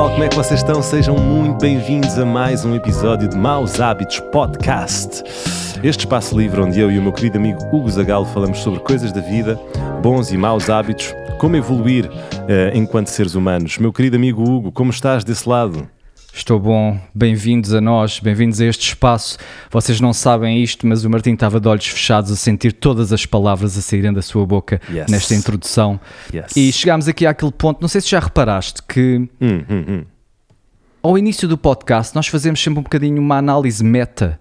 pessoal? Como é que vocês estão? Sejam muito bem-vindos a mais um episódio de Maus Hábitos Podcast. Este espaço livre onde eu e o meu querido amigo Hugo Zagalo falamos sobre coisas da vida, bons e maus hábitos, como evoluir uh, enquanto seres humanos. Meu querido amigo Hugo, como estás desse lado? Estou bom, bem-vindos a nós, bem-vindos a este espaço. Vocês não sabem isto, mas o Martim estava de olhos fechados a sentir todas as palavras a saírem da sua boca Yes. nesta introdução. Yes. E chegámos aqui àquele ponto, não sei se já reparaste, que Hum, hum, hum. ao início do podcast nós fazemos sempre um bocadinho uma análise meta,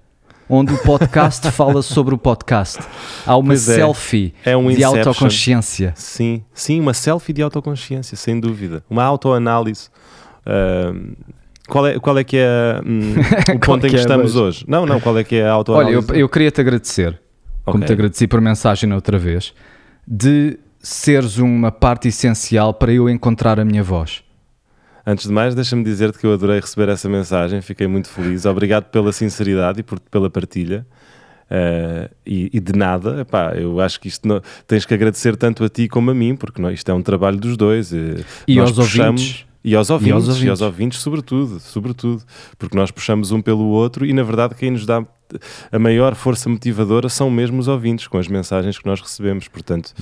onde o podcast fala sobre o podcast. Há uma Pois é. selfie É um de autoconsciência. Sim, sim, uma selfie de autoconsciência, sem dúvida. Uma autoanálise. Ahm, qual, é, qual é que é hum, o ponto em que é, estamos mas- hoje? Não, não, qual é que é a Olha, autoanálise? eu, eu queria te agradecer, como Ok. te agradeci por mensagem na outra vez, de seres uma parte essencial para eu encontrar a minha voz. Antes de mais, deixa-me dizer-te que eu adorei receber essa mensagem, fiquei muito feliz. Obrigado pela sinceridade e por, pela partilha. Eh, e, e de nada, epá, eu acho que isto não- tens que agradecer tanto a ti como a mim, porque não- isto é um trabalho dos dois. eh, E nós aos puxamos- ouvintes. E aos ouvintes, e aos ouvintes. ouvintes. sobretudo, sobretudo, porque nós puxamos um pelo outro e na verdade quem nos dá a maior força motivadora são mesmo os ouvintes, com as mensagens que nós recebemos. Portanto,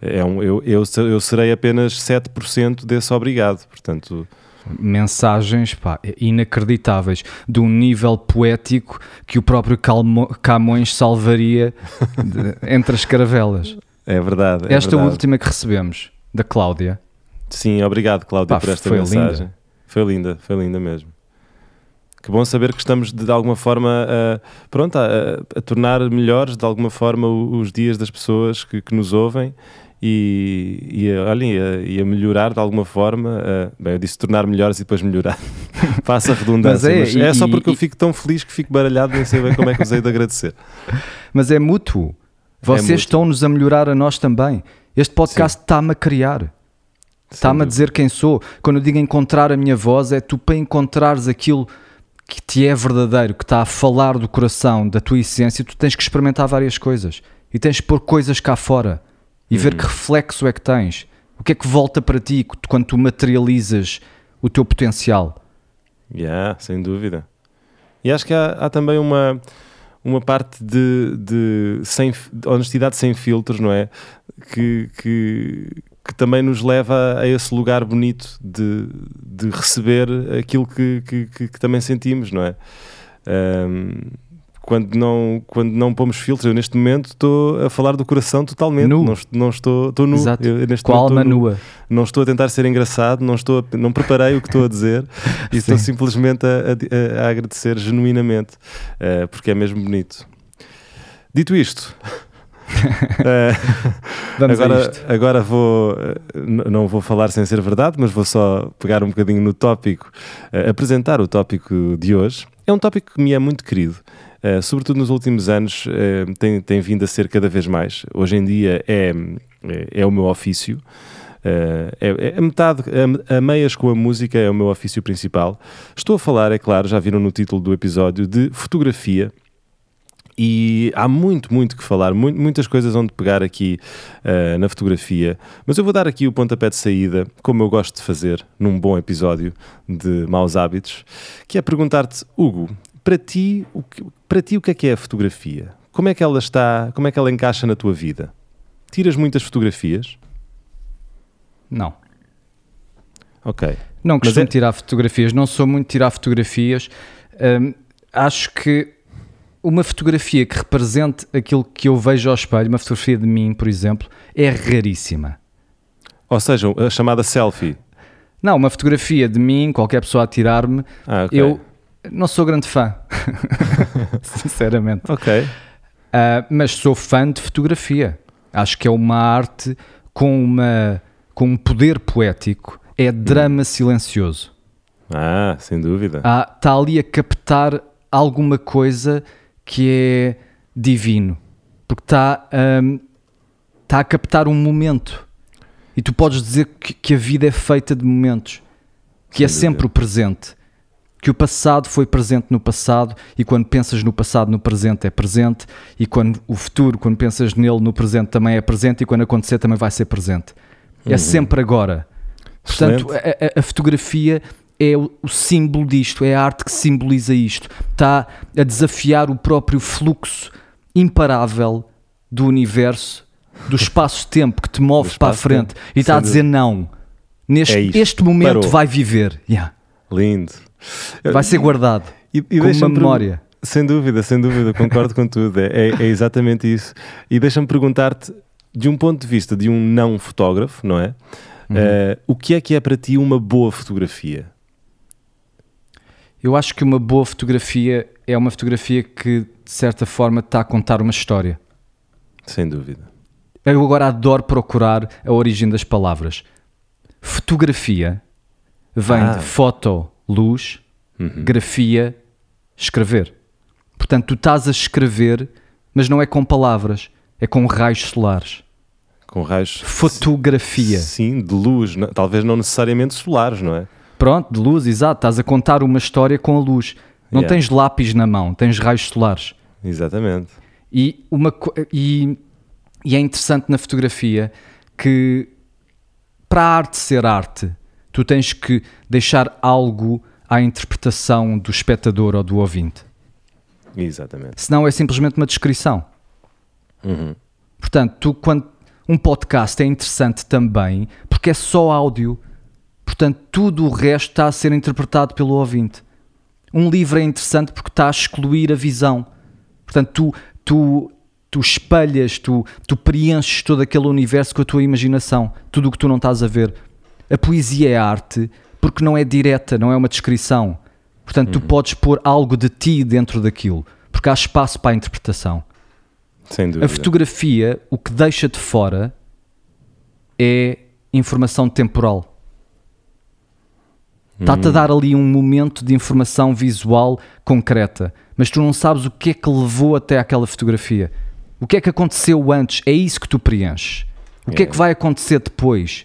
é um, eu, eu, eu serei apenas 7% desse obrigado. Portanto, Mensagens pá, inacreditáveis, de um nível poético que o próprio Calmo- Camões salvaria de- entre as caravelas. é verdade. é Esta verdade. última que recebemos, da Cláudia, Sim, obrigado, Cláudia, Pá, por esta foi mensagem. linda. Foi linda, foi linda mesmo. Que bom saber que estamos de, de alguma forma a, pronto, a, a tornar melhores de alguma forma os dias das pessoas que, que nos ouvem e, e, a, olhem, e, a, melhorar de alguma forma. a- bem, eu disse tornar melhores e depois melhorar. Faça a redundância, Mas mas é, é, e- só e- porque eu e- fico tão feliz que fico baralhado, nem sei bem como é que usei de agradecer. mas é mútuo. Vocês mútuo. estão-nos a melhorar a nós também. Este podcast está-me a criar. Está-me a dizer quem sou. Quando eu digo encontrar a minha voz, é tu para encontrares aquilo que te é verdadeiro, que está a falar do coração, da tua essência, tu tens que experimentar várias coisas e tens que pôr coisas cá fora e ver que reflexo é que tens. O que é que volta para ti quando tu materializas o teu potencial? Yeah, sem dúvida. E acho que há, há também uma, uma parte de, de, sem, de honestidade sem filtros, não é? Que, que, que também nos leva a esse lugar bonito de, de receber aquilo que, que, que- que também sentimos, não é? Ahm, quando não, quando não pomos filtros, eu neste momento estou a falar do coração totalmente, Nu. não, não estou, estou nu. Exato. Eu, neste Com a alma nu nua. não estou a tentar ser engraçado, não, estou a- não preparei o que estou a dizer e estou Sim. simplesmente a, a- a agradecer genuinamente, eh, porque é mesmo bonito. Dito isto, a agora, agora vou, eh, não vou falar sem ser verdade, mas vou só pegar um bocadinho no tópico, eh, apresentar o tópico de hoje. É um tópico que me é muito querido. eh, sobretudo nos últimos anos, tem, tem vindo a ser cada vez mais. Hoje em dia é, é, é o meu ofício. Eh, é, é metade, a, a meias com a música é o meu ofício principal. Estou a falar, é claro, já viram no título do episódio, de fotografia. E há muito, muito que falar, mu- muitas coisas onde pegar aqui eh, na fotografia. Mas eu vou dar aqui o pontapé de saída, como eu gosto de fazer num bom episódio de Maus Hábitos, que é perguntar-te, Hugo, para ti, o que, para ti o que é que é a fotografia? Como é que ela está, como é que ela encaixa na tua vida? Tiras muitas fotografias? Não. Ok. Não costumo é- tirar fotografias, não sou muito de tirar fotografias. Hum, acho que uma fotografia que represente aquilo que eu vejo ao espelho, uma fotografia de mim, por exemplo, é raríssima. Ou seja, a chamada selfie. Não, uma fotografia de mim, qualquer pessoa a tirar-me, Ah, ok. eu não sou grande fã, sinceramente. Ok. Ah, mas sou fã de fotografia. Acho que é uma arte com, uma, com um poder poético, é drama silencioso. Ah, sem dúvida. está ali a captar alguma coisa que é divino, porque está tá a captar um momento. E tu podes dizer que, que a vida é feita de momentos, que é Sem sempre dúvida. o presente. Que o passado foi presente no passado, e quando pensas no passado, no presente é presente, e quando o futuro, quando pensas nele no presente, também é presente, e quando acontecer, também vai ser presente. É sempre agora. Portanto, a, a- a fotografia é o, símbolo disto, é a arte que simboliza isto. Está a desafiar o próprio fluxo imparável do universo, do espaço-tempo que te move para a frente e está a sem dizer não. Neste É este momento Parou. vai viver, Yeah. Lindo. vai ser guardado E, e como uma memória. Sem dúvida, sem dúvida, concordo com tudo. É, é- é exatamente isso. E deixa-me perguntar-te, de um ponto de vista de um não fotógrafo, não é? Uhum. Eh, o que é que é para ti uma boa fotografia? Eu acho que uma boa fotografia é uma fotografia que, de certa forma, está a contar uma história. Sem dúvida. Eu agora adoro procurar a origem das palavras. Fotografia vem Ah. de foto, luz, Uhum. grafia, escrever. Portanto, tu estás a escrever, mas não é com palavras, é com raios solares. Com raios. Fotografia. Sim, de luz, não- talvez não necessariamente solares, não é? Pronto, de luz, exato. Estás a contar uma história com a luz. Não Yeah. tens lápis na mão, tens raios solares. Exatamente. E, uma, e, e é interessante na fotografia que para a arte ser arte, tu tens que deixar algo à interpretação do espectador ou do ouvinte. Exatamente. Senão é simplesmente uma descrição. Uhum. Portanto, tu, quando um podcast é interessante também porque é só áudio. Portanto, tudo o resto está a ser interpretado pelo ouvinte. Um livro é interessante porque está a excluir a visão. Portanto, tu, tu, tu espelhas, tu, tu preenches todo aquele universo com a tua imaginação, tudo o que tu não estás a ver. A poesia é arte porque não é direta, não é uma descrição. Portanto, tu podes pôr algo de ti dentro daquilo, porque há espaço para a interpretação. Sem dúvida. A fotografia, o que deixa de fora é informação temporal. Está-te a dar ali um momento de informação visual concreta, mas tu não sabes o que é que levou até aquela fotografia. O que é que aconteceu antes? É isso que tu preenches. O que é, É. que vai acontecer depois?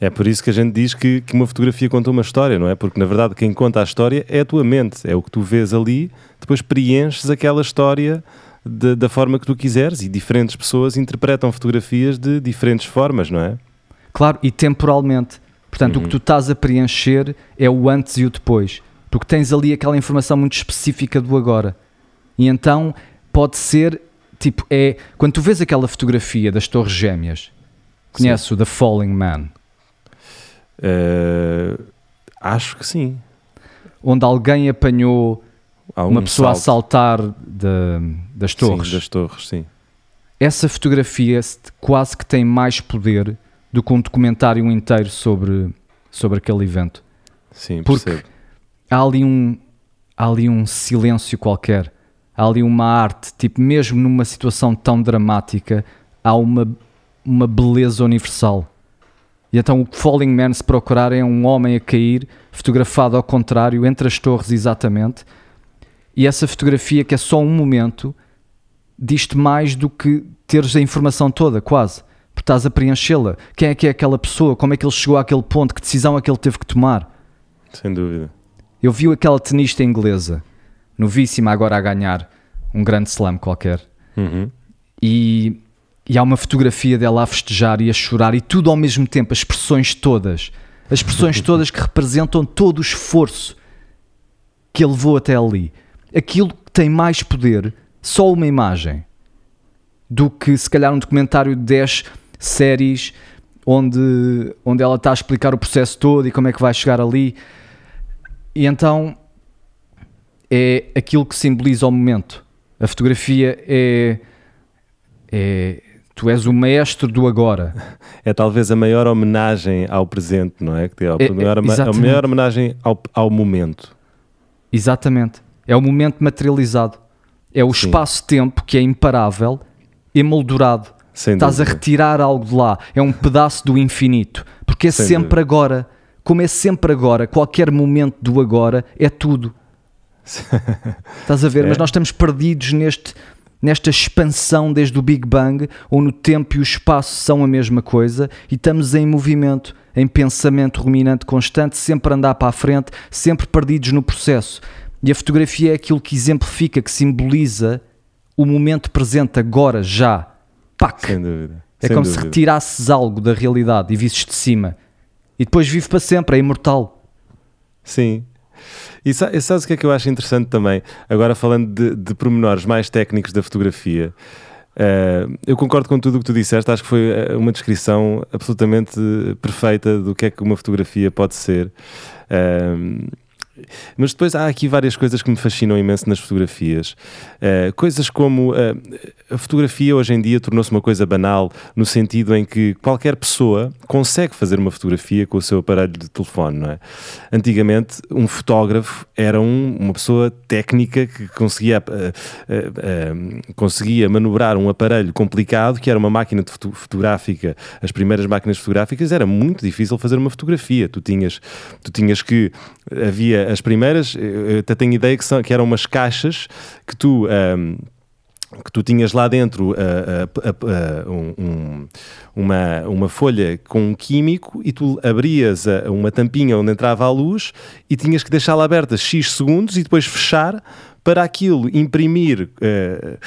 É por isso que a gente diz que, que uma fotografia conta uma história, não é? Porque na verdade quem conta a história é a tua mente, é o que tu vês ali, depois preenches aquela história de- da forma que tu quiseres e diferentes pessoas interpretam fotografias de diferentes formas, não é? Claro, e temporalmente. Portanto, o que tu estás a preencher é o antes e o depois. Porque tens ali aquela informação muito específica do agora. E então pode ser, tipo, é. Quando tu vês aquela fotografia das Torres Gêmeas, conhece o The Falling Man, Eh, acho que sim. onde alguém apanhou Há uma um pessoa a salto. saltar da- das torres. Sim, das torres, sim. Essa fotografia se- quase que tem mais poder do que um documentário inteiro sobre, sobre aquele evento. Sim, Porque- percebo. há ali um há ali um silêncio qualquer há ali uma arte tipo mesmo numa situação tão dramática há uma uma beleza universal e então o Falling Man se procurar é um homem a cair fotografado ao contrário entre as torres exatamente e essa fotografia que é só um momento diz-te mais do que teres a informação toda quase porque estás a preenchê-la quem é que é aquela pessoa como é que ele chegou àquele ponto que decisão é que ele teve que tomar Sem dúvida. eu vi aquela tenista inglesa, novíssima agora a ganhar um grande slam qualquer, Uhum. e, e há uma fotografia dela a festejar e a chorar, e tudo ao mesmo tempo, as expressões todas, as expressões todas que representam todo o esforço que ele levou até ali. Aquilo que tem mais poder, só uma imagem, do que se calhar um documentário de 10 séries onde, onde ela está a explicar o processo todo e como é que vai chegar ali. E então é aquilo que simboliza o momento. A fotografia é, é tu és o maestro do agora. É talvez a maior homenagem ao presente, não é? É a, É, é, maior, a maior homenagem ao, ao momento. Exatamente. É o momento materializado. É o espaço-tempo que é imparável, emoldurado. Sem Estás a dúvida. retirar algo de lá. É um pedaço do infinito. Porque é Sem sempre dúvida. agora. Como é sempre agora, qualquer momento do agora é tudo. Estás a ver? É. Mas nós estamos perdidos neste, nesta expansão desde o Big Bang, onde o tempo e o espaço são a mesma coisa e estamos em movimento, em pensamento ruminante constante, sempre a andar para a frente, sempre perdidos no processo. E a fotografia é aquilo que exemplifica, que simboliza o momento presente, agora, já. Pac! Sem dúvida. É Sem como se dúvida. retirasses algo da realidade e visses de cima. E depois vive para sempre, é imortal. Sim. E sabes o que é que eu acho interessante também? Agora falando de, de pormenores mais técnicos da fotografia, uh, eu concordo com tudo o que tu disseste, acho que foi eh, uma descrição absolutamente perfeita do que é que uma fotografia pode ser. Uh, mas depois há aqui várias coisas que me fascinam imenso nas fotografias. Uh, coisas como uh, a fotografia hoje em dia tornou-se uma coisa banal, no sentido em que qualquer pessoa consegue fazer uma fotografia com o seu aparelho de telefone, não é? Antigamente, um fotógrafo era um, uma pessoa técnica que conseguia, uh, conseguia manobrar um aparelho complicado, que era uma máquina foto fotográfica. As primeiras máquinas fotográficas era muito difícil fazer uma fotografia. Tu tinhas, tu tinhas que. Havia as primeiras, eu até tenho ideia que, são, que eram umas caixas que tu. Um, que tu tinhas lá dentro uh, uh, uh, um, uma, uma folha com um químico e tu abrias uma tampinha onde entrava a luz e tinhas que deixá-la aberta X segundos e depois fechar para aquilo imprimir uh,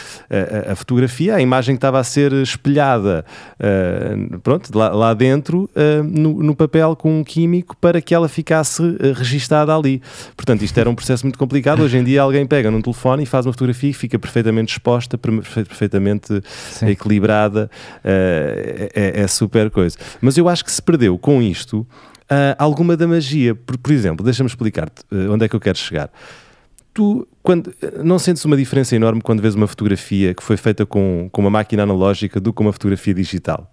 a, a, fotografia, a imagem que estava a ser espelhada uh, pronto, lá, lá dentro uh, no, no, papel com um químico para que ela ficasse registada ali. Portanto, isto era um processo muito complicado. Hoje em dia alguém pega num telefone e faz uma fotografia e fica perfeitamente exposta, perfeitamente Sim. equilibrada. É, é, super coisa. Mas eu acho que se perdeu com isto alguma da magia. Por, por exemplo, deixa-me explicar-te onde é que eu quero chegar tu quando, não sentes uma diferença enorme quando vês uma fotografia que foi feita com, com uma máquina analógica do que uma fotografia digital?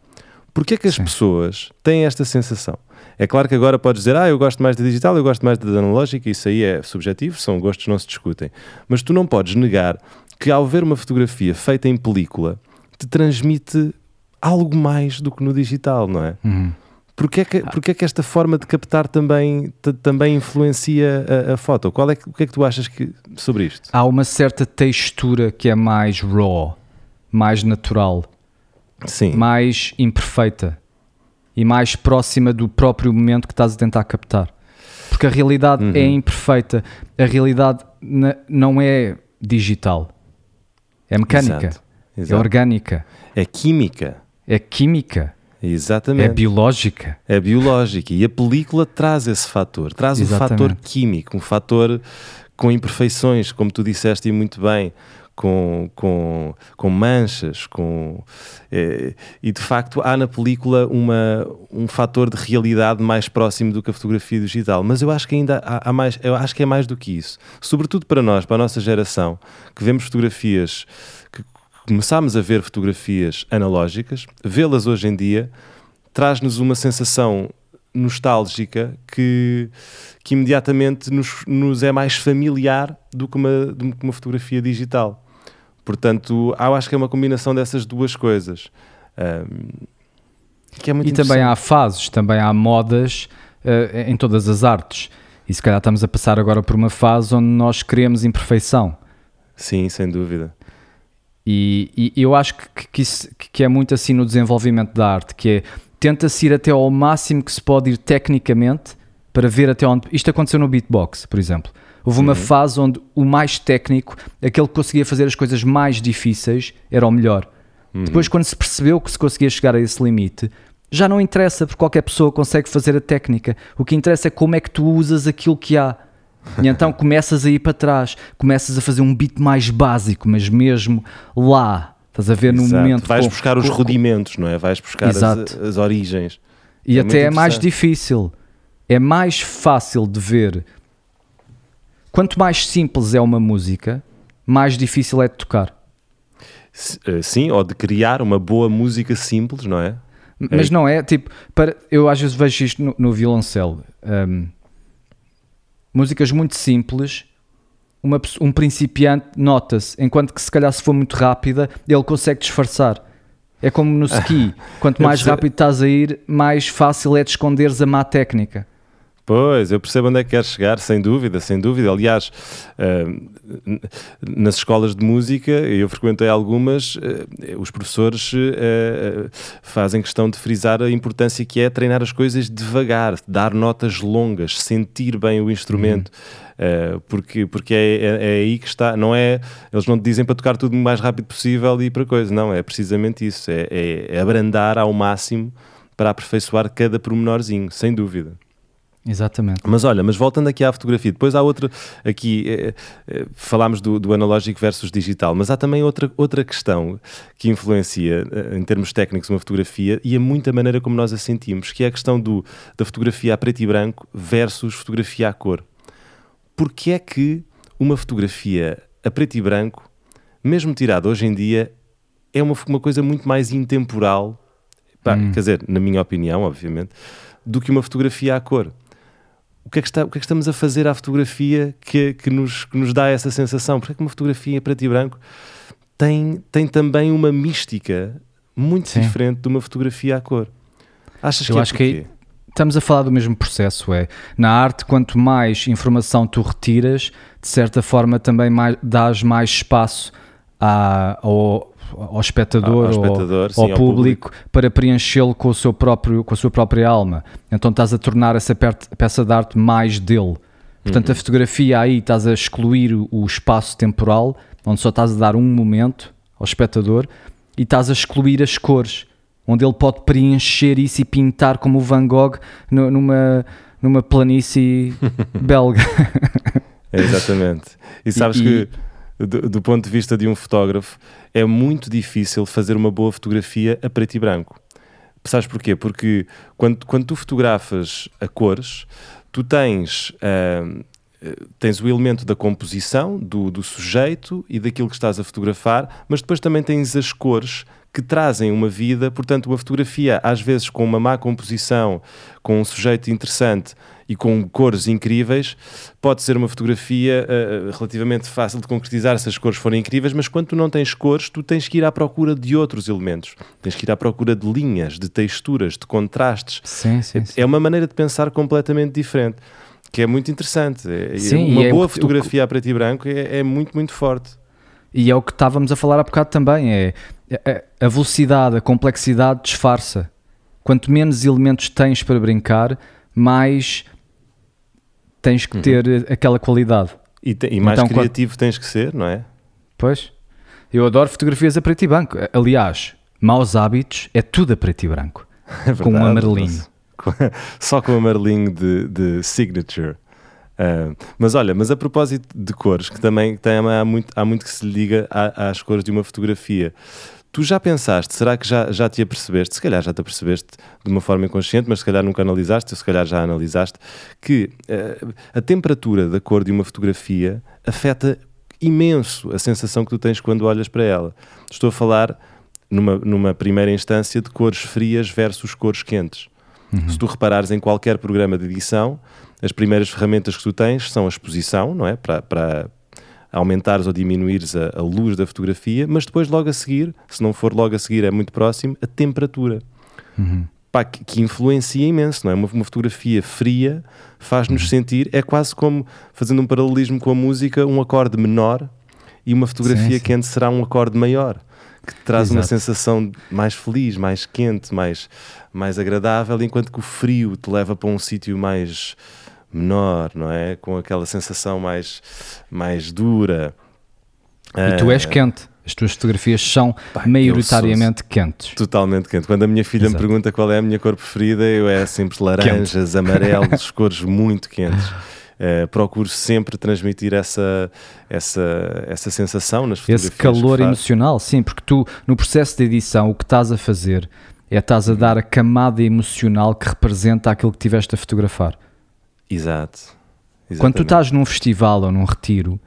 Porquê é que as Sim. pessoas têm esta sensação? É claro que agora podes dizer, ah, eu gosto mais da digital, eu gosto mais da analógica, isso aí é subjetivo, são gostos não se discutem. Mas tu não podes negar que ao ver uma fotografia feita em película, te transmite algo mais do que no digital, não é? Uhum. Porquê é que, porquê é que esta forma de captar também, também influencia a, a, foto? Qual é que, o que é que tu achas que, sobre isto? Há uma certa textura que é mais raw, mais natural, Sim. mais imperfeita e mais próxima do próprio momento que estás a tentar captar. Porque a realidade uhum. é imperfeita, a realidade não é digital, é mecânica, Exato. É Exato. é orgânica, é química. É química. Exatamente. É biológica. É biológica. E a película traz esse fator. Traz Exatamente. um fator químico, um fator com imperfeições, como tu disseste e muito bem, com, com, com manchas, com, é, e de facto há na película uma, um fator de realidade mais próximo do que a fotografia digital. Mas eu acho que ainda há, há mais, eu acho que é mais do que isso. Sobretudo para nós, para a nossa geração, que vemos fotografias começámos a ver fotografias analógicas, vê-las hoje em dia traz-nos uma sensação nostálgica que, que imediatamente nos, nos é mais familiar do que, uma, do que uma fotografia digital. Portanto, eu acho que é uma combinação dessas duas coisas. Um, que é muito e também há fases, também há modas uh, em todas as artes. E se calhar estamos a passar agora por uma fase onde nós queremos imperfeição. Sim, sem dúvida. E, e eu acho que, que, isso, que é muito assim no desenvolvimento da arte, que é tenta-se ir até ao máximo que se pode ir tecnicamente para ver até onde. Isto aconteceu no beatbox, por exemplo. Houve uma fase onde o mais técnico, aquele que conseguia fazer as coisas mais difíceis, era o melhor. Uhum. Depois, quando se percebeu que se conseguia chegar a esse limite, já não interessa, porque qualquer pessoa consegue fazer a técnica. O que interessa é como é que tu usas aquilo que há. E então começas a ir para trás, começas a fazer um beat mais básico, mas mesmo lá, estás a ver no Exato. momento. Vais com, buscar os com, rudimentos, não é? Vais buscar as, as, origens. E é até é mais difícil. É mais fácil de ver. Quanto mais simples é uma música, mais difícil é de tocar. Eh, sim, ou de criar uma boa música simples, não é? Mas é. não é, tipo, para, eu às vezes vejo isto no, no violoncelo. Um, músicas muito simples, uma, um principiante nota-se, enquanto que se calhar se for muito rápida, ele consegue disfarçar. É como no ski, quanto mais rápido estás a ir, mais fácil é de esconderes a má técnica. Pois, eu percebo onde é que queres chegar, sem dúvida, sem dúvida. Aliás, uh, nas escolas de música, eu frequentei algumas, uh, os professores uh, fazem questão de frisar a importância que é treinar as coisas devagar, dar notas longas, sentir bem o instrumento. Uhum. porque porque é, é, é, aí que está, não é, eles não te dizem para tocar tudo o mais rápido possível e para coisa, não, é precisamente isso, é, é, é abrandar ao máximo para aperfeiçoar cada pormenorzinho, sem dúvida. Exatamente. Mas olha, mas voltando aqui à fotografia, depois há outra, aqui eh, eh, falámos do, do, analógico versus digital, mas há também outra, outra questão que influencia eh, em termos técnicos uma fotografia e a muita maneira como nós a sentimos, que é a questão do, da fotografia a preto e branco versus fotografia a cor. Porque é que uma fotografia a preto e branco, mesmo tirada hoje em dia, é uma, uma coisa muito mais intemporal, pá, hum. quer dizer, na minha opinião, obviamente, do que uma fotografia à cor o que, é que está, o que é que estamos a fazer à fotografia que, que, nos, que nos dá essa sensação? Porque é que uma fotografia preto e branco tem, tem também uma mística muito Sim. diferente de uma fotografia à cor. Achas Eu que é acho que estamos a falar do mesmo processo, é. Na arte, quanto mais informação tu retiras, de certa forma também mais, dás mais espaço à, ao, ao espectador, ao, espectador, ao, sim, ao, público, público, para preenchê-lo com, o seu próprio, com a sua própria alma. Então estás a tornar essa peça de arte mais dele. Portanto, uhum. a fotografia aí estás a excluir o espaço temporal, onde só estás a dar um momento ao espectador, e estás a excluir as cores, onde ele pode preencher isso e pintar como o Van Gogh numa, numa planície belga. É, exatamente. E sabes e, que do, do, ponto de vista de um fotógrafo, é muito difícil fazer uma boa fotografia a preto e branco. Sabes porquê? Porque quando, quando tu fotografas a cores, tu tens, uh, tens o elemento da composição, do, do sujeito e daquilo que estás a fotografar, mas depois também tens as cores que trazem uma vida, portanto, uma fotografia, às vezes com uma má composição, com um sujeito interessante e com cores incríveis, pode ser uma fotografia uh, relativamente fácil de concretizar se as cores forem incríveis, mas quando tu não tens cores, tu tens que ir à procura de outros elementos. Tens que ir à procura de linhas, de texturas, de contrastes. Sim, sim, sim. É uma maneira de pensar completamente diferente. Que é muito interessante. É, sim, uma boa é, fotografia o, a preto e branco é, é muito, muito forte. E é o que estávamos a falar há bocado também: é a velocidade, a complexidade disfarça. Quanto menos elementos tens para brincar, mais tens que uhum. ter aquela qualidade. E, te, e mais então, criativo quando... tens que ser, não é? Pois. Eu adoro fotografias a preto e branco. Aliás, maus hábitos é tudo a preto e branco. É verdade, com um amarelinho. Só com o amarelinho de, de signature. Uh, mas olha, mas a propósito de cores, que também tem, há, muito, há muito que se liga às cores de uma fotografia. Tu já pensaste, será que já, já te apercebeste, se calhar já te apercebeste de uma forma inconsciente, mas se calhar nunca analisaste, ou se calhar já analisaste, que uh, a temperatura da cor de uma fotografia afeta imenso a sensação que tu tens quando olhas para ela. Estou a falar, numa, numa primeira instância, de cores frias versus cores quentes. Uhum. Se tu reparares em qualquer programa de edição, as primeiras ferramentas que tu tens são a exposição, não é? Para, para aumentares ou diminuires a, a, luz da fotografia, mas depois logo a seguir, se não for logo a seguir, é muito próximo, a temperatura. Uhum. Pá, que, que, influencia imenso, não é? Uma, uma fotografia fria faz-nos uhum. sentir, é quase como, fazendo um paralelismo com a música, um acorde menor e uma fotografia sim, sim. quente será um acorde maior, que traz Exato. uma sensação mais feliz, mais quente, mais, mais agradável, enquanto que o frio te leva para um sítio mais menor, não é? Com aquela sensação mais, mais dura. E tu és ah, quente. As tuas fotografias são Pai, maioritariamente quentes. Totalmente quente. Quando a minha filha Exato. me pergunta qual é a minha cor preferida, eu é sempre laranjas, quente. amarelos, cores muito quentes. Uh, procuro sempre transmitir essa, essa, essa sensação nas fotografias. Esse calor emocional, sim, porque tu, no processo de edição, o que estás a fazer é estás a dar a camada emocional que representa aquilo que tiveste a fotografar. Exato. Exatamente. Quando tu estás num festival ou num retiro,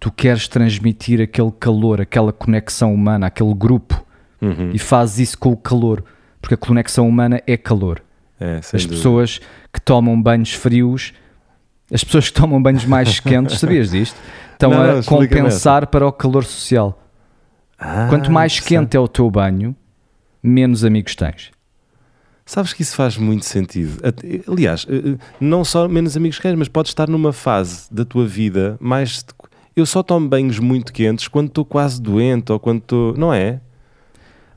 tu queres transmitir aquele calor, aquela conexão humana, aquele grupo uhum. e fazes isso com o calor, porque a conexão humana é calor. É, as dúvida. pessoas que tomam banhos frios, as pessoas que tomam banhos mais quentes, sabias disto? Estão não, não, a compensar para o calor social. Ah, Quanto mais quente é o teu banho, menos amigos tens. Sabes que isso faz muito sentido. Aliás, eh, eh, não só menos amigos queres, mas podes estar numa fase da tua vida mais. Eu só tomo banhos muito quentes quando estou quase doente ou quando estou. Não é?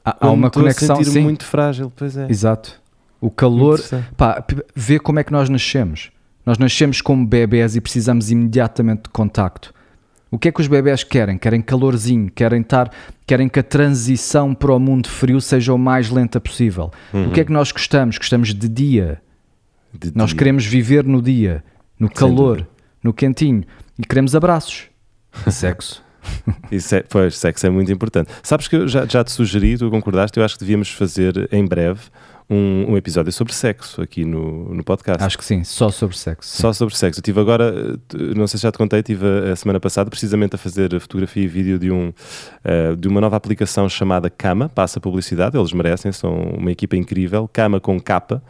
Há, há uma conexão. A sentir muito frágil, pois é. Exato. O calor. Pá, vê como é que nós nascemos. Nós nascemos como bebés e precisamos imediatamente de contacto. O que é que os bebés querem? Querem calorzinho, querem estar, querem que a transição para o mundo frio seja o mais lenta possível. Uhum. O que é que nós gostamos? Gostamos de dia. De Nós dia. queremos viver no dia, no calor, dúvida. no quentinho e queremos abraços. E sexo. Isso é, pois, sexo é muito importante. Sabes que eu já, já te sugeri, tu concordaste, eu acho que devíamos fazer em breve um, um episódio sobre sexo aqui no, no podcast. Acho que sim, só sobre sexo. sim. Só sobre sexo. Eu tive agora, não sei se já te contei, estive a, a semana passada precisamente a fazer a fotografia e vídeo de, um, eh, de uma nova aplicação chamada Cama, passa publicidade, eles merecem, são uma equipa incrível, Cama com capa,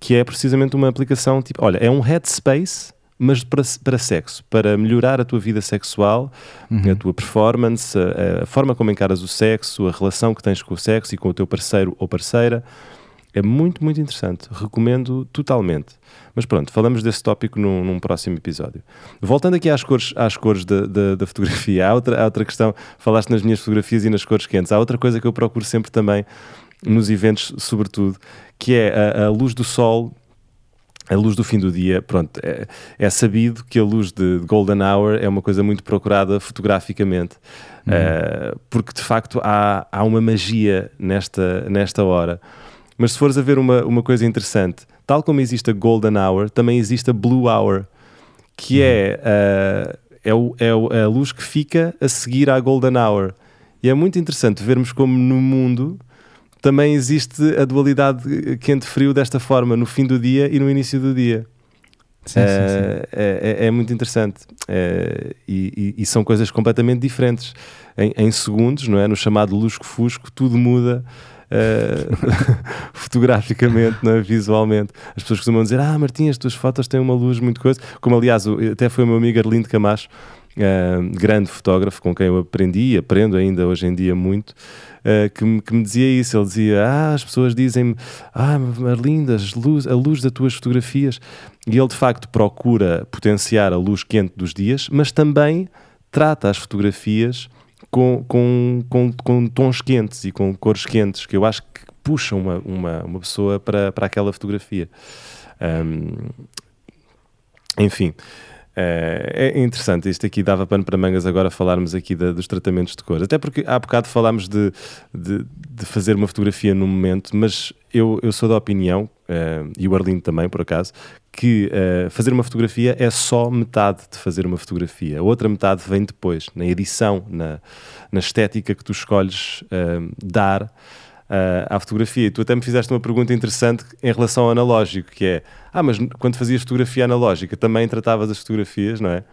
que é precisamente uma aplicação tipo, olha, é um headspace, mas para, para sexo, para melhorar a tua vida sexual, a tua performance, a, a forma como encaras o sexo, a relação que tens com o sexo e com o teu parceiro ou parceira. É muito, muito interessante. Recomendo totalmente. Mas pronto, falamos desse tópico num, num próximo episódio. Voltando aqui às cores, às cores da, da, da fotografia, há outra, há outra questão. Falaste nas minhas fotografias e nas cores quentes. Há outra coisa que eu procuro sempre também, nos eventos, sobretudo, que é a, a luz do sol a luz do fim do dia, pronto, é, é sabido que a luz de Golden Hour é uma coisa muito procurada fotograficamente, eh, porque de facto há, há uma magia nesta, nesta hora. Mas se fores a ver uma, uma coisa interessante, tal como existe a Golden Hour, também existe a Blue Hour, que é, eh, é, o, é o- é a luz que fica a seguir à Golden Hour. E é muito interessante vermos como no mundo também existe a dualidade quente-frio desta forma, no fim do dia e no início do dia. Sim, sim, sim. É, é- é muito interessante. É, e, e- e são coisas completamente diferentes. Em, em segundos, não é? No chamado lusco-fusco, tudo muda. É, fotograficamente, não é? visualmente. As pessoas costumam dizer: Ah, Martim, as tuas fotos têm uma luz muito coisa. Como aliás, até foi o meu amigo Arlindo Camacho, é, grande fotógrafo com quem eu aprendi e aprendo ainda hoje em dia muito. é, que, me, que me dizia isso, ele dizia: Ah, as pessoas dizem-me, ah, Arlindo, as luz, a luz das tuas fotografias. E ele de facto procura potenciar a luz quente dos dias, mas também trata as fotografias com, com, com, com tons quentes e com cores quentes, que eu acho que puxam uma, uma, uma pessoa para, para aquela fotografia. Ahm, enfim, é interessante. Isto aqui dava pano para mangas agora falarmos aqui dos tratamentos de cor. Até porque há bocado falámos de, de, de fazer uma fotografia no momento, mas eu, eu sou da opinião, eh, e o Arlindo também, por acaso, que eh, fazer uma fotografia é só metade de fazer uma fotografia. A outra metade vem depois, na edição, na, na estética que tu escolhes eh, dar ah, à fotografia. E tu até me fizeste uma pergunta interessante em relação ao analógico, que é, ah, mas quando fazias fotografia analógica também tratavas as fotografias, não é?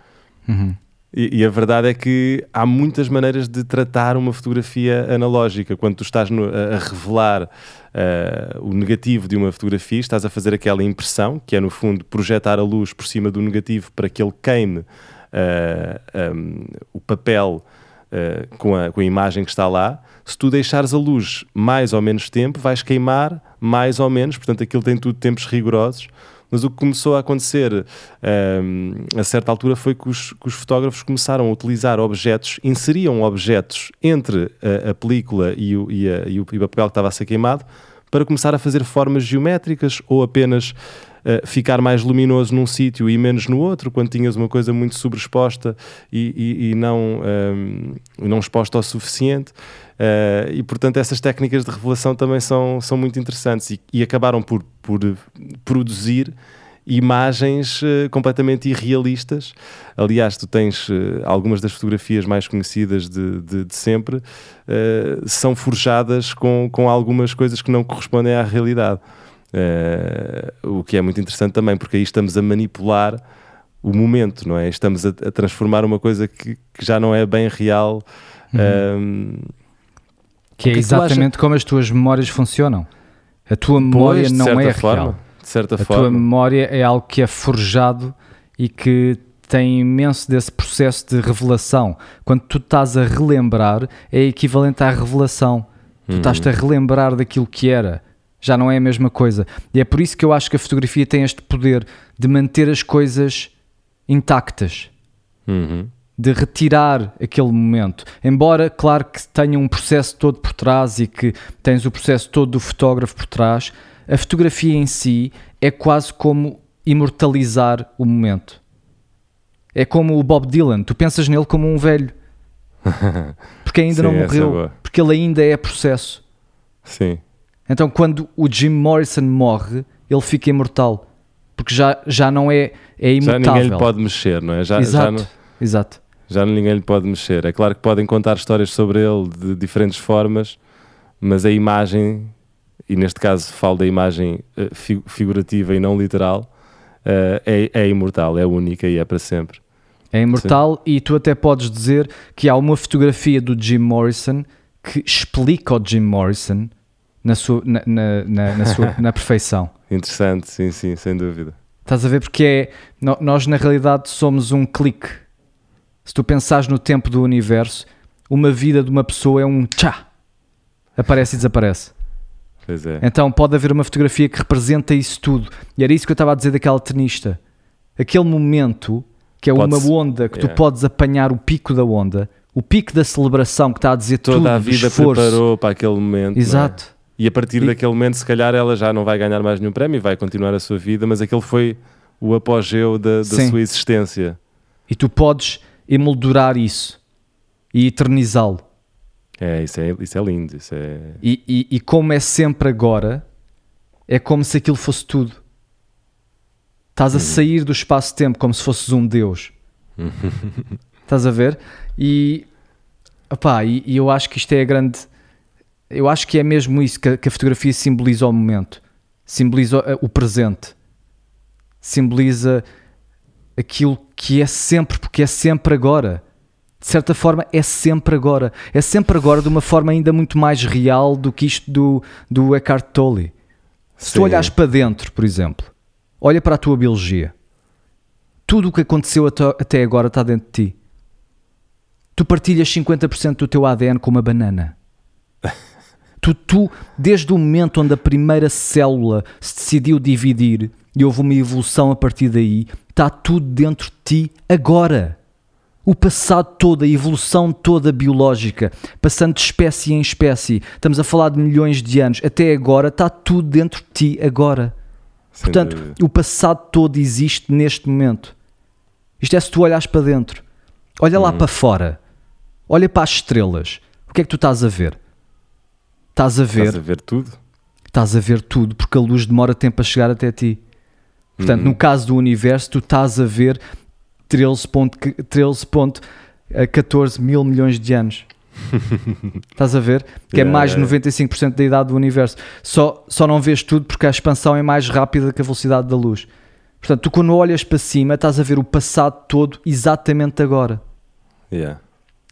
E, e a verdade é que há muitas maneiras de tratar uma fotografia analógica. Quando tu estás no- a, a revelar ah, o negativo de uma fotografia, estás a fazer aquela impressão, que é no fundo projetar a luz por cima do negativo para que ele queime ah, um, o papel uh, com, a, com a imagem que está lá. Se tu deixares a luz mais ou menos tempo, vais queimar mais ou menos, portanto aquilo tem tudo tempos rigorosos. Mas o que começou a acontecer um, a certa altura foi que os, que os fotógrafos começaram a utilizar objetos, inseriam objetos entre a, a película e o, e, a- e o papel que estava a ser queimado para começar a fazer formas geométricas ou apenas uh, ficar mais luminoso num sítio e menos no outro, quando tinhas uma coisa muito sobreexposta e, e- e não, um, não exposta o suficiente. Uh, e portanto, essas técnicas de revelação também são, são muito interessantes e, e acabaram por, por produzir imagens uh, completamente irrealistas. Aliás, tu tens uh, algumas das fotografias mais conhecidas de, de- de sempre uh, são forjadas com, com algumas coisas que não correspondem à realidade. Uh, o que é muito interessante também, porque aí estamos a manipular o momento, não é? Estamos a, a transformar uma coisa que, que já não é bem real. um, Que é O que é tu exatamente como as tuas memórias funcionam. A tua memória pois, não é forma, real. De certa A tua forma. memória é algo que é forjado e que tem imenso desse processo de revelação. Quando tu estás a relembrar, é equivalente à revelação. Tu Uhum. estás-te a relembrar daquilo que era. Já não é a mesma coisa. E é por isso que eu acho que a fotografia tem este poder de manter as coisas intactas Uhum. de retirar aquele momento. Embora, claro, que tenha um processo todo por trás e que tens o processo todo do fotógrafo por trás, a fotografia em si é quase como imortalizar o momento. É como o Bob Dylan, tu pensas nele como um velho. Porque ainda Sim, não é morreu, boa. porque ele ainda é processo. Sim. Então, quando o Jim Morrison morre, ele fica imortal. Porque já, já não é, é Já imutável. ninguém lhe pode mexer, não é? Já, já, exato, não- exato. já ninguém lhe pode mexer. É claro que podem contar histórias sobre ele de diferentes formas, mas a imagem, e neste caso falo da imagem eh, fi- figurativa e não literal, eh, é, é imortal, é única e é para sempre. É imortal e tu até podes dizer que há uma fotografia do Jim Morrison que explica o Jim Morrison na, sua, na, na, na, na sua, na perfeição. Interessante, sim, sim, sem dúvida. Estás a ver? Porque é, nós na realidade somos um clique. Se tu pensares no tempo do universo, uma vida de uma pessoa é um tchá. Aparece e desaparece. Pois é. Então pode haver uma fotografia que representa isso tudo. E era isso que eu estava a dizer daquela tenista. Aquele momento que é uma onda que tu yeah. podes apanhar o pico da onda, o pico da celebração que está a dizer tudo, Toda a vida esforço. preparou para aquele momento. é? Exato. E a partir E- daquele momento, se calhar, ela já não vai ganhar mais nenhum prémio e vai continuar a sua vida, mas aquele foi o apogeu da, da sua existência. E tu podes emoldurar isso e eternizá-lo. É, isso é, isso é lindo. Isso é... E, e, e como é sempre agora, é como se aquilo fosse tudo. Estás a sair do espaço-tempo como se fosses um Deus. Estás a ver? E, opá, e, e eu acho que isto é a grande. Eu acho que é mesmo isso que a, que a fotografia simboliza o momento, simboliza o, o presente, simboliza aquilo que é sempre, porque é sempre agora. De certa forma, é sempre agora. É sempre agora de uma forma ainda muito mais real do que isto do, do Eckhart Tolle. Se tu Sim. olhares para dentro, por exemplo, olha para a tua biologia. Tudo o que aconteceu até, até agora está dentro de ti. Tu partilhas 50% do teu ADN com uma banana. Tu, tu, desde o momento onde a primeira célula se decidiu dividir e houve uma evolução a partir daí, está tudo dentro de ti agora. O passado todo, a evolução toda biológica, passando de espécie em espécie, estamos a falar de milhões de anos, até agora está tudo dentro de ti agora. Sem Portanto, dúvida. o passado todo existe neste momento. Isto é se tu olhas para dentro. Olha Uhum. lá para fora. Olha para as estrelas. O que é que tu estás a ver? Estás a ver, Estás a ver tudo? estás a ver tudo, porque a luz demora tempo a chegar até ti. Portanto, Uhum. no caso do universo, tu estás a ver 13.14 mil milhões de anos. estás a ver? Que é Yeah, mais de yeah. 95% da idade do universo. Só, só não vês tudo porque a expansão é mais rápida que a velocidade da luz. Portanto, tu quando olhas para cima, estás a ver o passado todo exatamente agora. Yeah.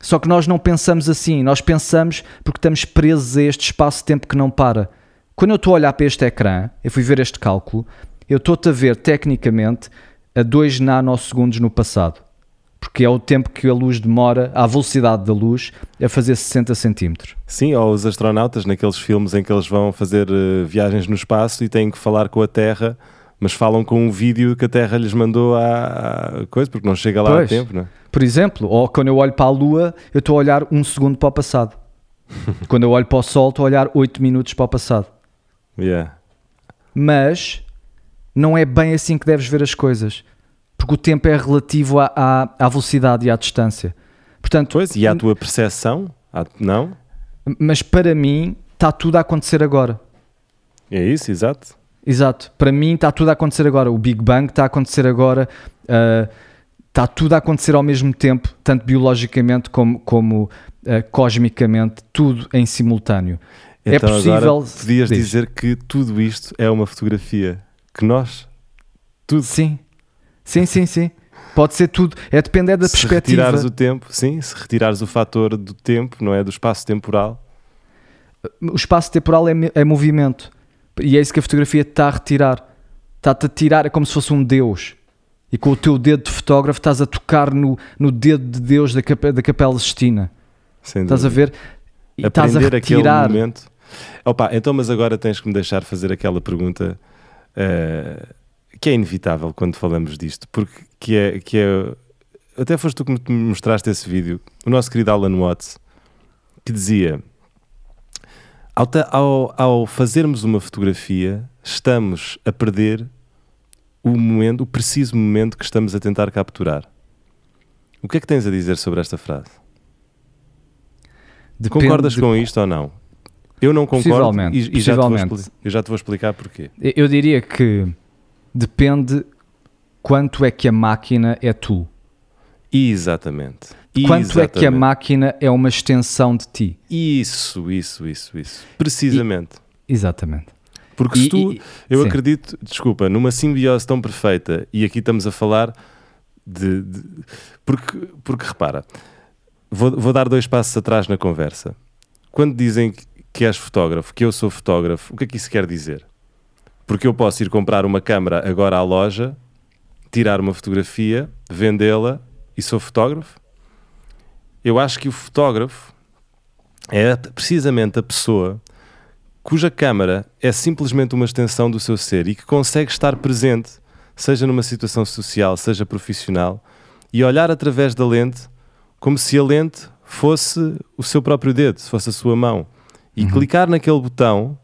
Só que nós não pensamos assim, nós pensamos porque estamos presos a este espaço-tempo que não para. Quando eu estou a olhar para este ecrã, eu fui ver este cálculo, eu estou-te a ver tecnicamente a 2 nanosegundos no passado. Porque é o tempo que a luz demora, à velocidade da luz, a fazer 60 centímetros. Sim, ou os astronautas naqueles filmes em que eles vão fazer eh, viagens no espaço e têm que falar com a Terra, mas falam com um vídeo que a Terra lhes mandou à, à coisa, porque não chega lá Pois. a tempo, não é? Por exemplo, ou quando eu olho para a Lua, eu estou a olhar um segundo para o passado. quando eu olho para o Sol, estou a olhar 8 minutos para o passado. Yeah. mas não é bem assim que deves ver as coisas, porque o tempo é relativo à, à, à velocidade e à distância. Portanto, Pois, e a tua percepção? Ah, Não? mas para mim está tudo a acontecer agora. É isso, exato. Exato, para mim está tudo a acontecer agora. O Big Bang está a acontecer agora, ah, está tudo a acontecer ao mesmo tempo, tanto biologicamente como, como ah, cosmicamente, tudo em simultâneo. É Então possível- agora podias Diz. dizer que tudo isto é uma fotografia. Que nós, tudo, Sim, sim, sim, sim. Pode ser tudo. É depender da se perspectiva. retirares o tempo, sim, se retirares o fator do tempo, não é? Do espaço temporal, o espaço temporal é, é movimento e é isso que a fotografia está a retirar. Está-te a tirar, é como se fosse um Deus. E com o teu dedo de fotógrafo estás a tocar no, no dedo de Deus da, cape- da Capela Sistina. Estás a ver? E estás a aprender aquele retirar. momento. Opa, então, mas agora tens que me deixar fazer aquela pergunta eh, que é inevitável quando falamos disto, porque que é, que é até foste tu que me mostraste esse vídeo, o nosso querido Alan Watts, que dizia ao, ao, ao fazermos uma fotografia, estamos a perder o momento, o preciso momento que estamos a tentar capturar. O que é que tens a dizer sobre esta frase? Depende Concordas de- com isto ou não? Eu não concordo e, e já, te eu já te vou explicar porquê. Eu diria que depende quanto é que a máquina é tu. Exatamente. Quanto é que a Exatamente. máquina é uma extensão de ti. Isso, isso, isso, isso. Precisamente. Exatamente. Porque E- se tu, e- eu sim. acredito, desculpa, numa simbiose tão perfeita, e aqui estamos a falar de. de- porque, porque repara, vou, vou dar dois passos atrás na conversa. Quando dizem que, que és fotógrafo, que eu sou fotógrafo, o que é que isso quer dizer? Porque eu posso ir comprar uma câmera agora à loja, tirar uma fotografia, vendê-la e sou fotógrafo? Eu acho que o fotógrafo é precisamente a pessoa cuja câmara é simplesmente uma extensão do seu ser e que consegue estar presente, seja numa situação social, seja profissional, e olhar através da lente como se a lente fosse o seu próprio dedo, se fosse a sua mão. E clicar naquele botão.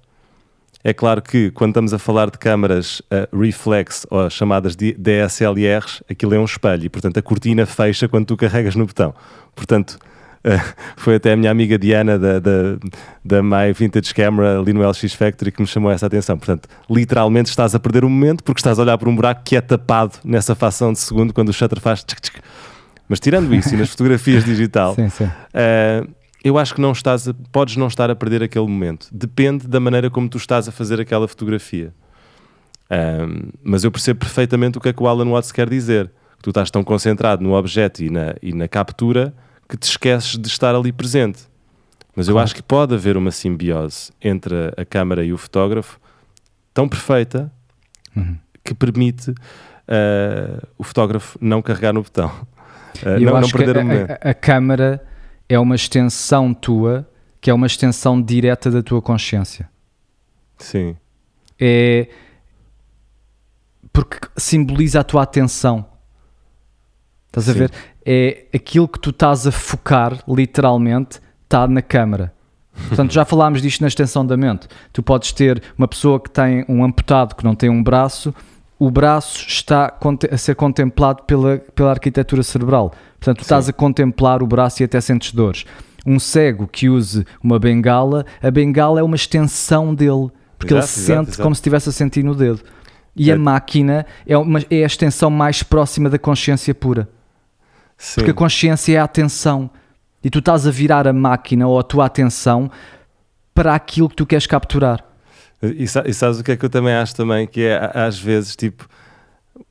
É claro que quando estamos a falar de câmaras eh, reflex ou chamadas de DSLRs, aquilo é um espelho e, portanto, a cortina fecha quando tu carregas no botão. Portanto, eh, foi até a minha amiga Diana da, da, da My Vintage Camera ali no LX Factory que me chamou essa atenção. Portanto, literalmente estás a perder o momento porque estás a olhar por um buraco que é tapado nessa fração de segundo quando o shutter faz tchic, tchic. Mas tirando isso e nas fotografias digital, Sim, sim. Uh, eu acho que não estás a- podes não estar a perder aquele momento. Depende da maneira como tu estás a fazer aquela fotografia. Um, mas eu percebo perfeitamente o que é que o Alan Watts quer dizer. Tu estás tão concentrado no objeto e na, e na captura que te esqueces de estar ali presente. Mas eu Claro. acho que pode haver uma simbiose entre a, a câmara e o fotógrafo tão perfeita Uhum. que permite uh, o fotógrafo não carregar no botão. Uh, não, não perder a, o momento. a- a câmara é uma extensão tua, que é uma extensão direta da tua consciência. Sim. É porque simboliza a tua atenção. Estás a Sim. ver? É aquilo que tu estás a focar, literalmente, está na câmara. Portanto, já falámos disto na extensão da mente. Tu podes ter uma pessoa que tem um amputado que não tem um braço, o braço está a ser contemplado pela, pela arquitetura cerebral. Portanto, tu estás Sim. a contemplar o braço e até sentes dores. Um cego que use uma bengala, a bengala é uma extensão dele, porque Exato, ele exato, sente exato. como se estivesse a sentir no dedo. E a É. máquina é, uma, é a extensão mais próxima da consciência pura. Sim. Porque a consciência é a atenção. E tu estás a virar a máquina ou a tua atenção para aquilo que tu queres capturar. E, sa- e sabes o que é que eu também acho também? Que é, às vezes, tipo,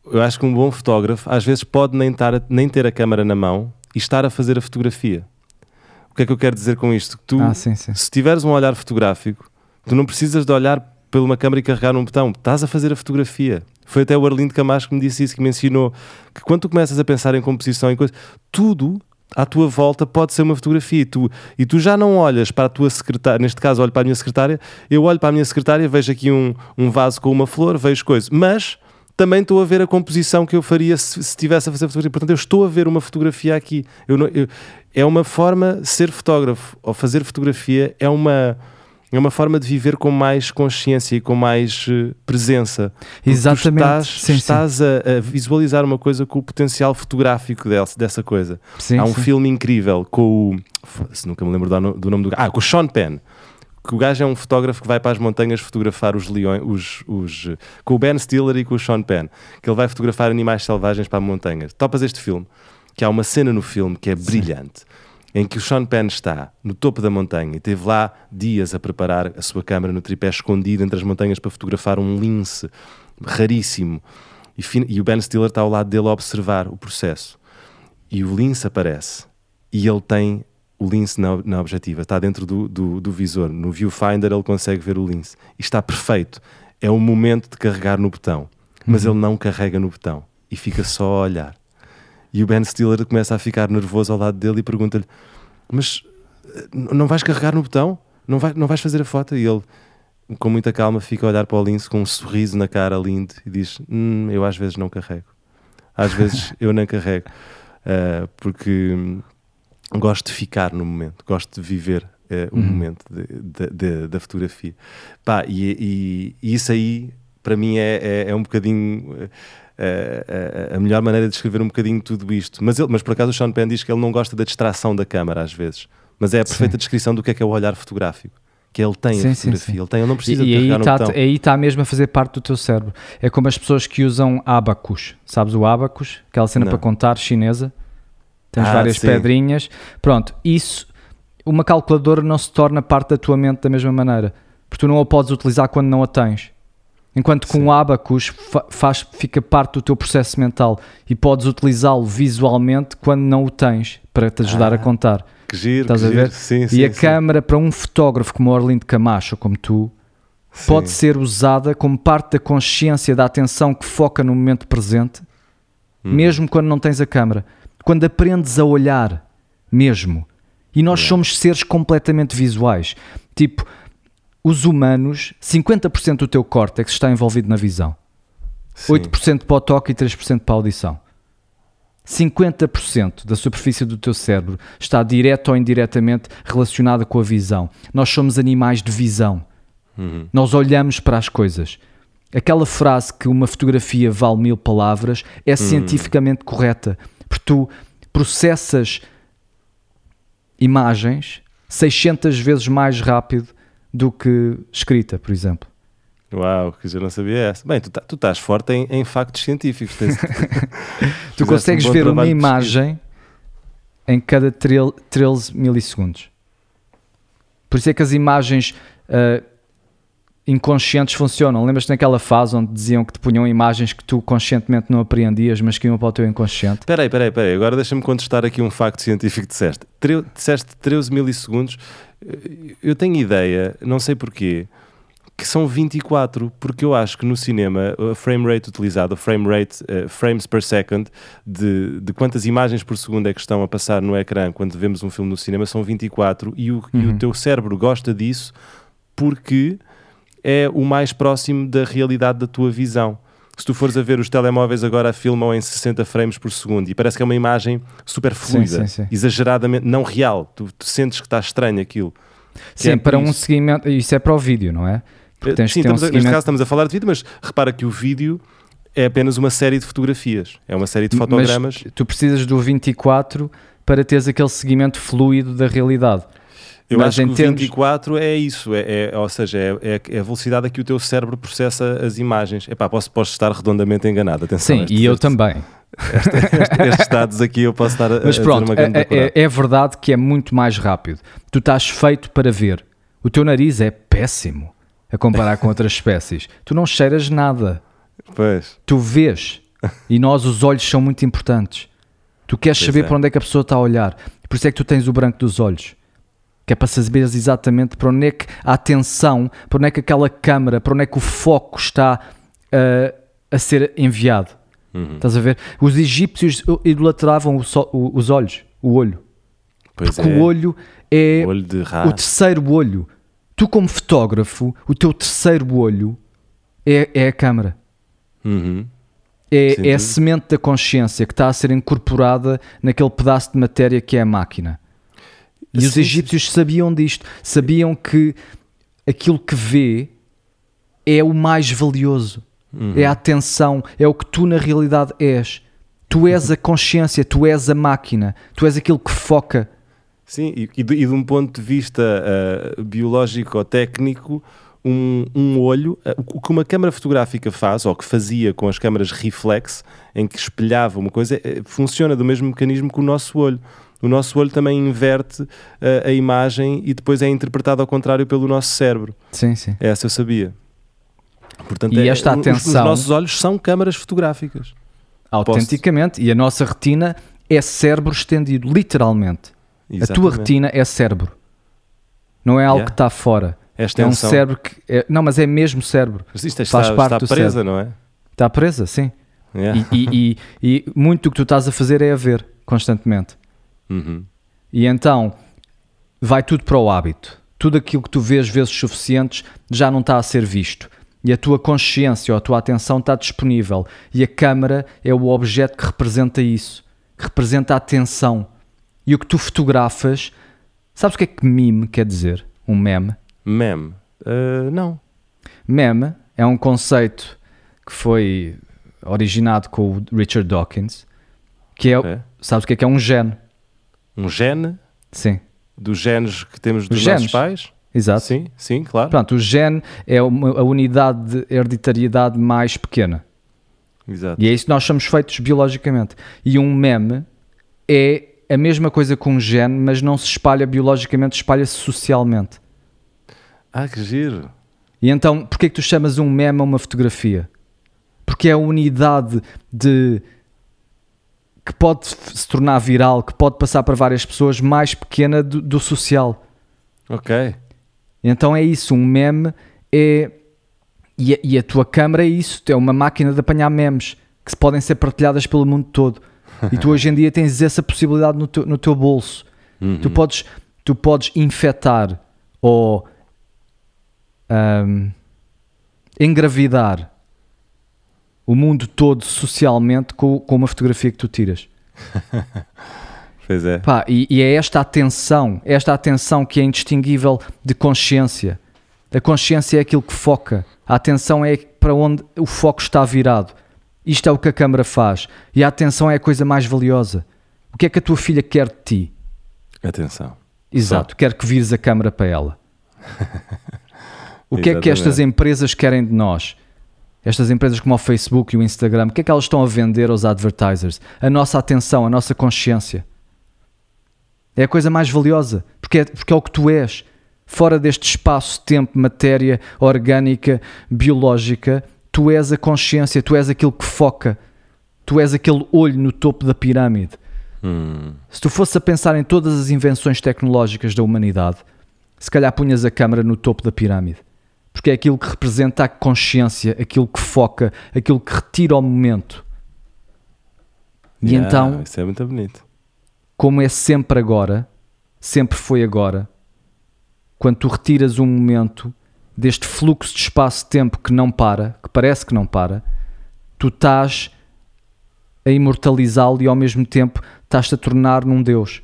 eu acho que um bom fotógrafo, às vezes, pode nem, estar a- nem ter a câmera na mão e estar a fazer a fotografia. O que é que eu quero dizer com isto? Que tu, Ah, sim, sim. se tiveres um olhar fotográfico, tu não precisas de olhar por uma câmera e carregar num botão, estás a fazer a fotografia. Foi até o Arlindo Camacho que me disse isso, que me ensinou que quando tu começas a pensar em composição e coisas, tudo à tua volta pode ser uma fotografia e tu, e tu já não olhas para a tua secretária, neste caso olho para a minha secretária, eu olho para a minha secretária, vejo aqui um, um vaso com uma flor, vejo coisas, mas também estou a ver a composição que eu faria se, se estivesse a fazer fotografia. Portanto, eu estou a ver uma fotografia aqui. Eu não- eu- é uma forma, ser fotógrafo ou fazer fotografia é uma, é uma forma de viver com mais consciência e com mais eh, presença. Exatamente. Estás, Sim, sim. estás a, a visualizar uma coisa com o potencial fotográfico dessa, dessa coisa. Sim, Há um sim. filme incrível com o. foda-se, nunca me lembro do no- do nome do. Ah, com o Sean Penn. Que o gajo é um fotógrafo que vai para as montanhas fotografar os leões, os, os, com o Ben Stiller e com o Sean Penn, que ele vai fotografar animais selvagens para montanhas. Topas este filme, que há uma cena no filme que é brilhante, em que o Sean Penn está no topo da montanha e teve lá dias a preparar a sua câmera no tripé escondido entre as montanhas para fotografar um lince raríssimo. E, e o Ben Stiller está ao lado dele a observar o processo. E o lince aparece e ele tem o lince na, na objetiva, está dentro do, do, do visor. No viewfinder ele consegue ver o lince. E está perfeito. É o momento de carregar no botão. Mas ele não carrega no botão e fica só a olhar. E o Ben Stiller começa a ficar nervoso ao lado dele e pergunta-lhe: Mas eh, não vais carregar no botão? Não, vai, não vais fazer a foto? E ele, com muita calma, fica a olhar para o lince com um sorriso na cara lindo e diz: "Hum, Eu às vezes não carrego. Às vezes eu não carrego. Ah, porque hum, gosto de ficar no momento, gosto de viver eh, o Uhum. momento de- de- de- da fotografia. Pá, e, e- e isso aí para mim é, é, é um bocadinho eh, a, a, a, melhor maneira de descrever um bocadinho tudo isto. Mas, ele, mas por acaso o Sean Penn diz que ele não gosta da distração da câmara às vezes, mas é a perfeita sim. descrição do que é que é o olhar fotográfico. Que ele tem sim, a fotografia, sim, ele tem, ele não precisa e, de carregar aí tá, botão. Aí está mesmo a fazer parte do teu cérebro. É como as pessoas que usam abacus. Sabes o abacus? Aquela cena não. para contar chinesa. Tens ah, várias pedrinhas. Pronto, isso, uma calculadora não se torna parte da tua mente da mesma maneira. Porque tu não a podes utilizar quando não a tens. Enquanto que um abacus faz, fica parte do teu processo mental e podes utilizá-lo visualmente quando não o tens para te ajudar ah, a contar. Que giro, Estás que a ver? Sim, e sim, a sim. câmara para um fotógrafo como Orlindo Camacho, como tu, pode ser usada como parte da consciência da atenção que foca no momento presente, hum. mesmo quando não tens a câmara. Quando aprendes a olhar, mesmo. E nós somos seres completamente visuais. Tipo, os humanos, 50% do teu córtex está envolvido na visão. Sim. 8% para o toque e 3% para a audição. 50% da superfície do teu cérebro está direto ou indiretamente relacionada com a visão. Nós somos animais de visão. Uhum. Nós olhamos para as coisas. Aquela frase que uma fotografia vale mil palavras é uhum. cientificamente correta. Porque tu processas imagens 600 vezes mais rápido do que escrita, por exemplo. Uau, que eu não sabia essa. Bem, tu, tá, tu estás forte em, em factos científicos. Tens, tu consegues um ver uma imagem em cada 13 milissegundos. Por isso é que as imagens uh, inconscientes funcionam. Lembras-te naquela fase onde diziam que te punham imagens que tu conscientemente não apreendias, mas que iam para o teu inconsciente? Espera aí, espera aí, espera aí. Agora deixa-me contestar aqui um facto científico que disseste. Tre disseste 13 milissegundos eu tenho ideia, não sei porquê, que são 24, porque eu acho que no cinema a frame rate utilizada, a frame rate, uh, frames per second, de, de quantas imagens por segundo é que estão a passar no ecrã quando vemos um filme no cinema, são 24 e o, uhum. e o teu cérebro gosta disso porque é o mais próximo da realidade da tua visão se tu fores a ver os telemóveis agora filmam em 60 frames por segundo e parece que é uma imagem super fluida, sim, sim, sim. exageradamente não real. Tu, tu, sentes que está estranho aquilo. Sim, é para um seguimento, isso é para o vídeo, não é? Porque tens sim, um seguimento... neste caso estamos a falar de vídeo, mas repara que o vídeo é apenas uma série de fotografias, é uma série de fotogramas. Mas tu precisas do 24 para teres aquele seguimento fluido da realidade. Eu Mas acho que o termos... 24 é isso, é, é ou seja, é, é, a velocidade a que o teu cérebro processa as imagens. Epá, posso, posso estar redondamente enganado, atenção. Sim, este, e eu este, também. Este, estes dados aqui eu posso estar a, Mas pronto, a é, é, é verdade que é muito mais rápido. Tu estás feito para ver. O teu nariz é péssimo a comparar com outras espécies. Tu não cheiras nada. Pois. Tu vês. E nós, os olhos, são muito importantes. Tu queres pois saber é. para onde é que a pessoa está a olhar. Por isso é que tu tens o branco dos olhos que é para saberes exatamente para onde é que a atenção, para onde é que aquela câmara, para onde é que o foco está uh, a ser enviado. Uhum. Estás a ver? Os egípcios idolatravam o so, o, os olhos, o olho. Pois porque é. o olho é o, olho o terceiro olho. Tu, como fotógrafo, o teu terceiro olho é, é a câmara. Uhum. É, é a semente da consciência que está a ser incorporada naquele pedaço de matéria que é a máquina. E sim, os egípcios sim. sabiam disto, sabiam que aquilo que vê é o mais valioso, uhum. é a atenção, é o que tu na realidade és. Tu és a consciência, tu és a máquina, tu és aquilo que foca. Sim, e, e, de, e de, um ponto de vista uh, biológico ou técnico, um, um olho, uh, o que uma câmara fotográfica faz, ou que fazia com as câmaras reflex, em que espelhava uma coisa, uh, funciona do mesmo mecanismo que o nosso olho o nosso olho também inverte uh, a imagem e depois é interpretado ao contrário pelo nosso cérebro. Sim, sim. Essa eu sabia. Portanto, e esta é, atenção... Os, os, nossos olhos são câmaras fotográficas. Autenticamente. Posso... E a nossa retina é cérebro estendido, literalmente. Exatamente. A tua retina é cérebro. Não é algo yeah. que está fora. É, é um cérebro que... É... não, mas é mesmo cérebro. Mas isto Faz está, parte está presa, cérebro. não é? Está presa, sim. Yeah. E, e, e, e muito do que tu estás a fazer é a ver constantemente. Uhum. E então vai tudo para o hábito. Tudo aquilo que tu vês vezes suficientes já não está a ser visto. E a tua consciência ou a tua atenção está disponível. E a câmara é o objeto que representa isso, que representa a atenção. E o que tu fotografas, sabes o que é que meme quer dizer? Um meme? Meme? Uh, não. Meme é um conceito que foi originado com o Richard Dawkins, que é, sabes o que é que é um gene? Um gene Sim, dos genes que temos dos nossos pais? exato. Sim, sim, claro. Pronto, o gene é uma- a unidade de hereditariedade mais pequena. Exato. E é isso que nós somos feitos biologicamente. E um meme é a mesma coisa que um gene, mas não se espalha biologicamente, espalha-se socialmente. Ah, que giro. E então, porquê que tu chamas um meme a uma fotografia? Porque é a unidade de que pode se tornar viral, que pode passar para várias pessoas, mais pequena do, do social. Ok. Então é isso, um meme é. E a, e a tua câmara é isso, é uma máquina de apanhar memes que podem ser partilhadas pelo mundo todo. E tu hoje em dia tens essa possibilidade no teu, no teu bolso. Uhum. Tu, podes, tu podes infectar ou ahm, engravidar o mundo todo socialmente com, com uma fotografia que tu tiras. Pois é. Pá, e, e é esta atenção, esta atenção que é indistinguível de consciência. A consciência é aquilo que foca, a atenção é para onde o foco está virado. Isto é o que a câmara faz. E a atenção é a coisa mais valiosa. O que é que a tua filha quer de ti? Atenção. Exato, quer que vires a câmara para ela. O que é que estas empresas querem de nós? Estas empresas como o Facebook e o Instagram, o que é que elas estão a vender aos advertisers? A nossa atenção, a nossa consciência. É a coisa mais valiosa, porque é, porque é o que tu és. Fora deste espaço, tempo, matéria orgânica, biológica, tu és a consciência, tu és aquilo que foca, tu és aquele olho no topo da pirâmide. Hum. Se tu fosse a pensar em todas as invenções tecnológicas da humanidade, se calhar punhas a câmara no topo da pirâmide. Porque é aquilo que representa a consciência, aquilo que foca, aquilo que retira o momento. E Yeah, então, Isso é muito bonito. como é sempre agora, sempre foi agora, quando tu retiras um momento deste fluxo de espaço-tempo que não para, que parece que não para, tu estás a imortalizá-lo e ao mesmo tempo estás-te a tornar num Deus.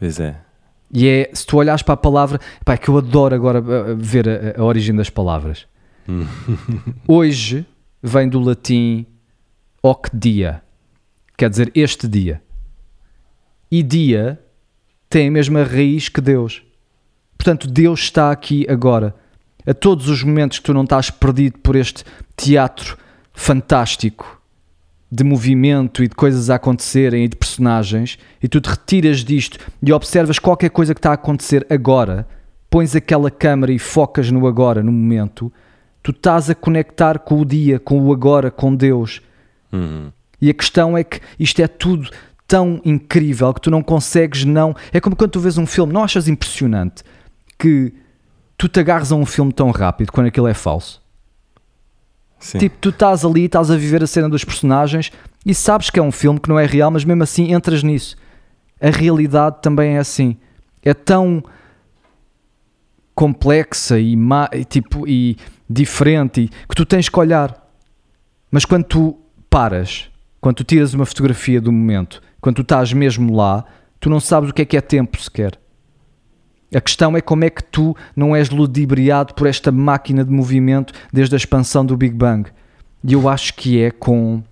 Pois é. E é, se tu olhares para a palavra, pá, é que eu adoro agora uh, ver a, a origem das palavras. Hoje vem do latim hoc dia, quer dizer este dia. E dia tem a mesma raiz que Deus. Portanto, Deus está aqui agora. A todos os momentos que tu não estás perdido por este teatro fantástico de movimento e de coisas a acontecerem e de personagens, e tu te retiras disto e observas qualquer coisa que está a acontecer agora, pões aquela câmera e focas no agora, no momento, tu estás a conectar com o dia, com o agora, com Deus. Uhum. E a questão é que isto é tudo tão incrível que tu não consegues não. É como quando tu vês um filme, não achas impressionante que tu te agarres a um filme tão rápido quando aquilo é falso? Sim. Tipo, tu estás ali, estás a viver a cena dos personagens e sabes que é um filme que não é real, mas mesmo assim entras nisso. A realidade também é assim. É tão complexa e, ma- e, tipo, e diferente e- que tu tens que olhar. Mas quando tu paras, quando tu tiras uma fotografia do momento, quando tu estás mesmo lá, tu não sabes o que é que é tempo sequer. A questão é como é que tu não és ludibriado por esta máquina de movimento desde a expansão do Big Bang. E eu acho que é com,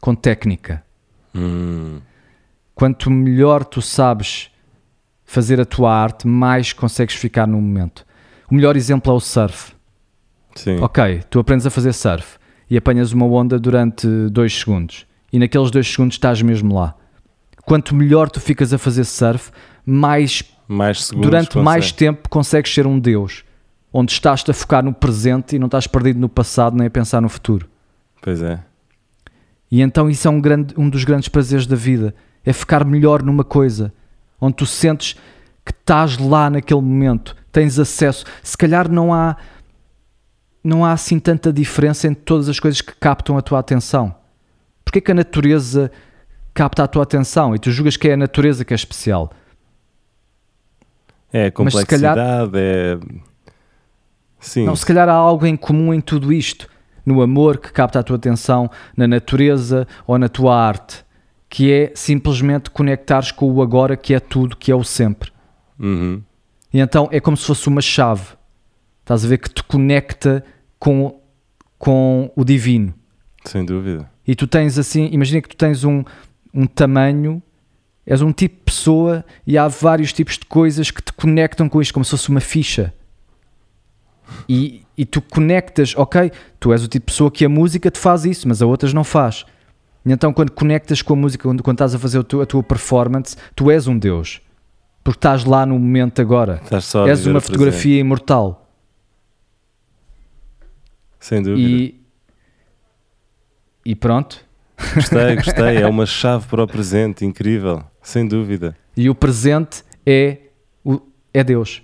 com técnica. Hum. Quanto melhor tu sabes fazer a tua arte, mais consegues ficar no momento. O melhor exemplo é o surf. Sim. Ok, tu aprendes a fazer surf e apanhas uma onda durante dois segundos e naqueles dois segundos estás mesmo lá. Quanto melhor tu ficas a fazer surf, mais Mais durante mais consegue. tempo consegues ser um Deus, onde estás-te a focar no presente e não estás perdido no passado nem a pensar no futuro. Pois é. E então isso é um, grande, um dos grandes prazeres da vida, é ficar melhor numa coisa, onde tu sentes que estás lá naquele momento, tens acesso. Se calhar não há não há assim tanta diferença entre todas as coisas que captam a tua atenção. Porquê que a natureza capta a tua atenção e tu julgas que é a natureza que é especial? É Mas se calhar- complexidade, é. Sim. Não, se calhar há algo em comum em tudo isto, no amor que capta a tua atenção, na natureza ou na tua arte, que é simplesmente conectares com o agora, que é tudo, que é o sempre. Uhum. E então é como se fosse uma chave. Estás a ver que te conecta com, com o divino. Sem dúvida. E tu tens assim, imagina que tu tens um, um tamanho, és um tipo de pessoa e há vários tipos de coisas que te conectam com isto, como se fosse uma ficha. E, e tu conectas, ok, tu és o tipo de pessoa que a música te faz isso, mas a outras não faz. E então quando conectas com a música, quando, quando estás a fazer a tua, performance, tu és um Deus. Porque estás lá no momento agora. Estás só és uma fotografia imortal. presente. Sem dúvida. E, e pronto. Gostei, gostei. É uma chave para o presente, incrível. Sem dúvida. E o presente é, o, é Deus.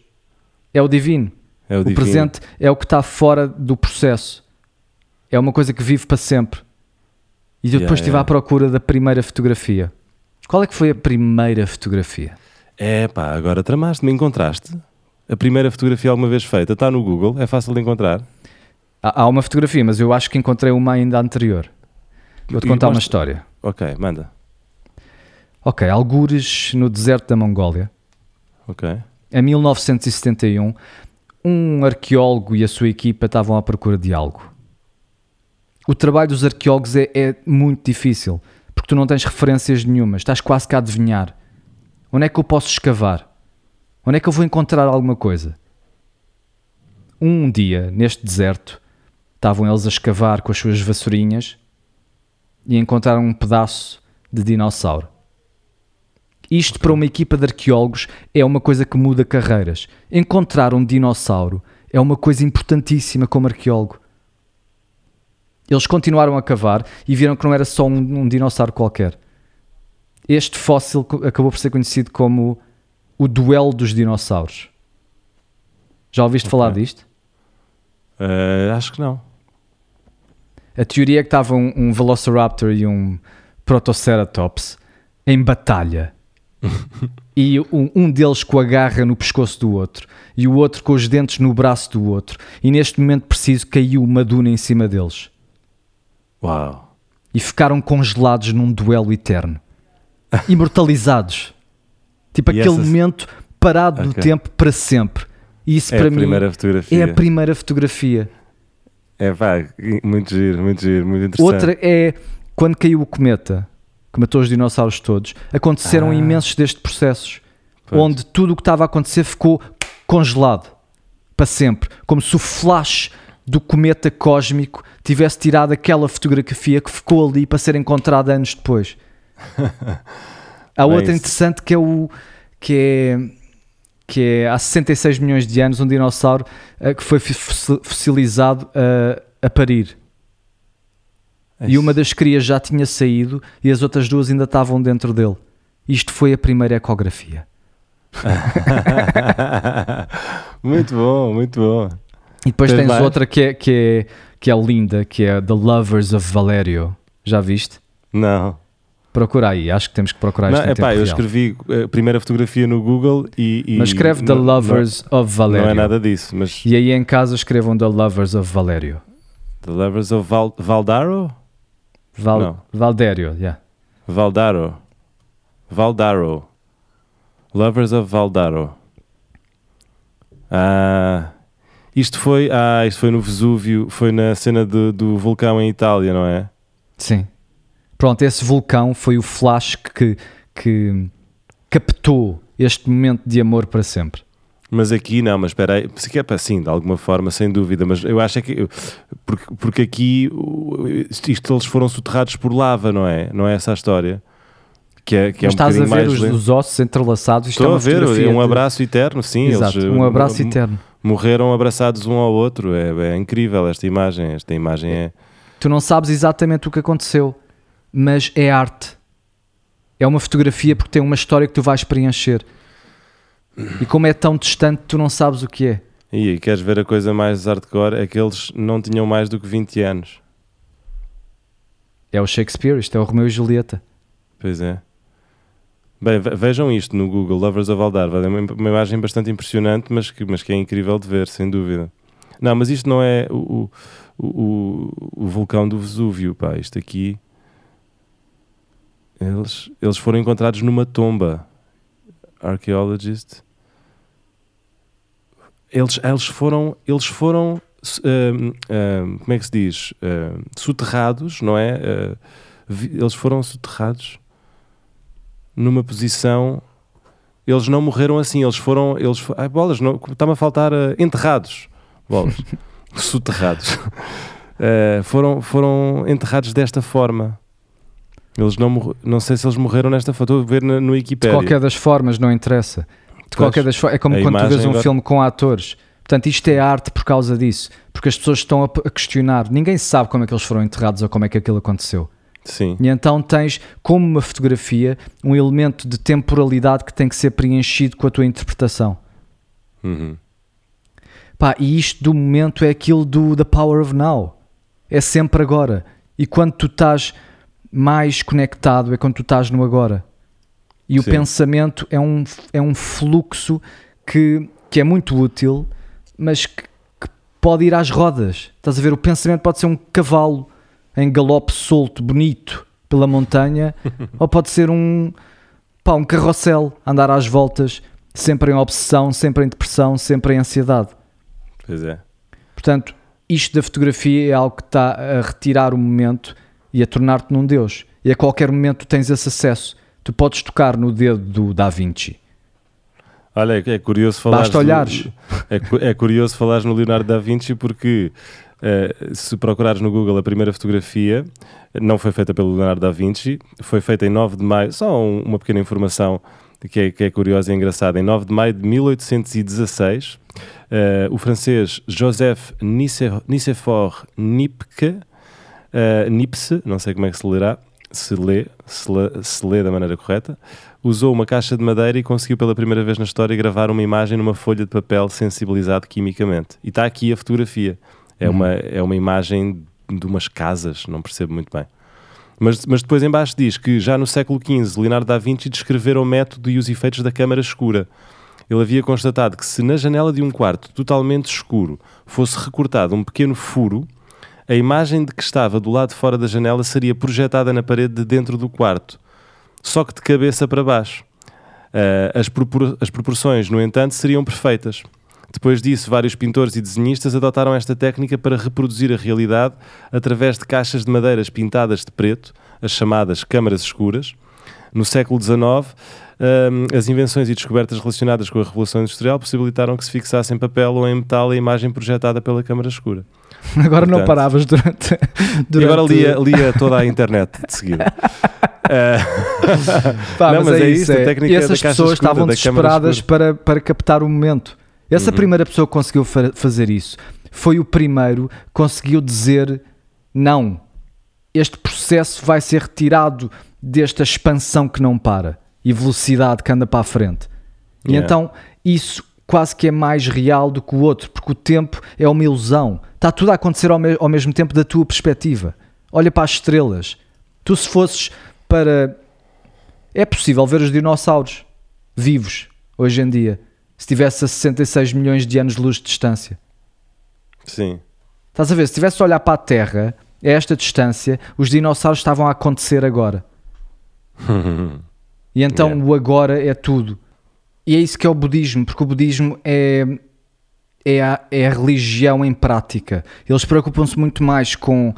É o divino. É o, O, divino. presente é o que está fora do processo. É uma coisa que vive para sempre. E eu Yeah, depois estive yeah. à procura da primeira fotografia. Qual é que foi a primeira fotografia? É pá, agora tramaste-me, encontraste? A primeira fotografia alguma vez feita está no Google, é fácil de encontrar. Há, há uma fotografia, mas eu acho que encontrei uma ainda anterior. Vou-te contar uma história. Ok, manda. Ok, algures no deserto da Mongólia, Ok. em 1971, um arqueólogo e a sua equipa estavam à procura de algo. O trabalho dos arqueólogos é, é muito difícil, porque tu não tens referências nenhumas, estás quase que a adivinhar. Onde é que eu posso escavar? Onde é que eu vou encontrar alguma coisa? Um dia, neste deserto, estavam eles a escavar com as suas vassourinhas e encontraram um pedaço de dinossauro. Isto para uma equipa de arqueólogos é uma coisa que muda carreiras. Encontrar um dinossauro é uma coisa importantíssima como arqueólogo. Eles continuaram a cavar e viram que não era só um, um dinossauro qualquer. Este fóssil acabou por ser conhecido como o duelo dos dinossauros. Já ouviste falar disto? Eh, acho que não. A teoria é que estava um, um Velociraptor e um Protoceratops em batalha. E um, um deles com a garra no pescoço do outro e o outro com os dentes no braço do outro. E neste momento preciso caiu uma duna em cima deles. Uau. E ficaram congelados num duelo eterno. Imortalizados. Tipo E aquele essas- momento parado no Ok. tempo para sempre. E isso É para mim é a primeira fotografia. É pá, muito giro, muito giro, muito interessante. Outra é quando caiu o cometa, que matou os dinossauros todos, aconteceram Ah. imensos destes processos, Pois. onde tudo o que estava a acontecer ficou congelado para sempre, como se o flash do cometa cósmico tivesse tirado aquela fotografia que ficou ali para ser encontrada anos depois. Há Bem, outra interessante que é o que é que é há 66 milhões de anos um dinossauro eh, que foi fossi- fossilizado eh, a parir. E uma das crias já tinha saído e as outras duas ainda estavam dentro dele. Isto foi a primeira ecografia. muito bom, muito bom. E depois Tens tens mais? outra que é, que, é, que é linda, que é The Lovers of Valerio. Já viste? Não. Procura aí, acho que temos que procurar isto não epá, eu escrevi a primeira fotografia no Google e. e Mas escreve The não- Lovers of Não, Valerio. não é nada disso, mas. E aí em casa escrevam The Lovers of Valerio. The Lovers of Val, Valdaro? Val, Não. Valdério, yeah. Valdaro. Valdaro. Lovers of Valdaro. Ah, isto foi, ah, isto foi no Vesúvio, foi na cena do, do vulcão em Itália, não é? Sim. Pronto, esse vulcão foi o flash que, que captou este momento de amor para sempre. Mas aqui não, mas espera aí, se que é para sim, de alguma forma, sem dúvida, mas eu acho é que porque, porque aqui isto eles foram soterrados por lava, não é? Não é essa a história? Que é, que é Mas um estás a ver os, os ossos entrelaçados. Isto Estou é a ver, é um abraço eterno, sim. Exato, eles um uh, abraço eterno. morreram abraçados um ao outro. É, é incrível esta imagem. Esta imagem é. Tu não sabes exatamente o que aconteceu, mas é arte. É uma fotografia porque tem uma história que tu vais preencher. E como é tão distante, tu não sabes o que é. E queres ver a coisa mais hardcore? É que eles não tinham mais do que 20 anos. É o Shakespeare, isto é o Romeu e Julieta. Pois é. Bem, ve- vejam isto no Google, Lovers of Aldarva. É uma, uma imagem bastante impressionante, mas que, mas que é incrível de ver, sem dúvida. Não, mas isto não é o, o, o, o vulcão do Vesúvio, pá. Isto aqui. Eles, eles foram encontrados numa tomba. Archaeologist. eles, eles foram, eles foram uh, uh, como é que se diz? Soterrados, não é? eles foram soterrados numa posição. Eles não morreram assim, eles foram. Eles, ai, bolas, está-me a faltar enterrados. Bolas. soterrados. foram, foram enterrados desta forma. Eles não, não sei se eles morreram nesta foto. Estou a ver no, no Wikipedia. De qualquer das formas, não interessa. De qualquer das formas, é como quando tu vês um agora... filme com atores. Portanto, isto é arte por causa disso. Porque as pessoas estão a, questionar. Ninguém sabe como é que eles foram enterrados ou como é que aquilo aconteceu. Sim. E então tens, como uma fotografia, um elemento de temporalidade que tem que ser preenchido com a tua interpretação. Uhum. Pá, e isto do momento é aquilo do The Power of Now. É sempre agora. E quando tu estás mais conectado é quando tu estás no agora. E Sim. o pensamento é um, é um fluxo que, que é muito útil, mas que, que, pode ir às rodas. Estás a ver? O pensamento pode ser um cavalo em galope solto, bonito, pela montanha, ou pode ser um, pá, um carrossel, andar às voltas, sempre em obsessão, sempre em depressão, sempre em ansiedade. Pois é. Portanto, isto da fotografia é algo que está a retirar o momento e a tornar-te num Deus. E a qualquer momento tu tens esse acesso. Tu podes tocar no dedo do Da Vinci. Olha, é curioso falar. Basta olhares. É, é curioso falar no Leonardo da Vinci porque uh, se procurares no Google a primeira fotografia, não foi feita pelo Leonardo da Vinci, foi feita em 9 de maio. Só um, uma pequena informação que é, que é curiosa e engraçada. Em 9 de maio de 1816, uh, eh, o francês Joseph Nicéphore Nipke Uh, Nipse, não sei como é que se lerá, se lê, se lê, se lê da maneira correta, usou uma caixa de madeira e conseguiu pela primeira vez na história gravar uma imagem numa folha de papel sensibilizado quimicamente. E está aqui a fotografia. É, uhum. uma, é uma imagem de umas casas, não percebo muito bem. Mas, mas depois embaixo diz que já no século XV Leonardo da Vinci descrevera o método e os efeitos da câmara escura. Ele havia constatado que se na janela de um quarto totalmente escuro fosse recortado um pequeno furo, a imagem de que estava do lado de fora da janela seria projetada na parede de dentro do quarto, só que de cabeça para baixo. Uh, as, propor as proporções, no entanto, seriam perfeitas. Depois disso, vários pintores e desenhistas adotaram esta técnica para reproduzir a realidade através de caixas de madeiras pintadas de preto, as chamadas câmaras escuras. No século XIX, um, as invenções e descobertas relacionadas com a Revolução Industrial possibilitaram que se fixasse em papel ou em metal a imagem projetada pela câmara escura. Agora Portanto, não paravas durante, durante... E agora lia, lia toda a internet de seguida. Pá, não, mas, mas é, é, isso, é. a técnica e essas pessoas escura, estavam desesperadas para, para captar o momento. Essa uhum. primeira pessoa que conseguiu fa fazer isso foi o primeiro que conseguiu dizer não. Este processo vai ser retirado desta expansão que não para e velocidade que anda para a frente. E yeah. então isso quase que é mais real do que o outro, porque o tempo é uma ilusão. Está tudo a acontecer ao, me ao mesmo tempo da tua perspectiva. Olha para as estrelas. Tu, se fosses para. É possível ver os dinossauros vivos hoje em dia, se tivesse a 66 milhões de anos-luz de distância. Sim. Estás a ver? Se tivesse a olhar para a Terra, a esta distância, os dinossauros estavam a acontecer agora. e então yeah. o agora é tudo. E é isso que é o budismo, porque o budismo é, é, a, é a religião em prática. Eles preocupam-se muito mais com,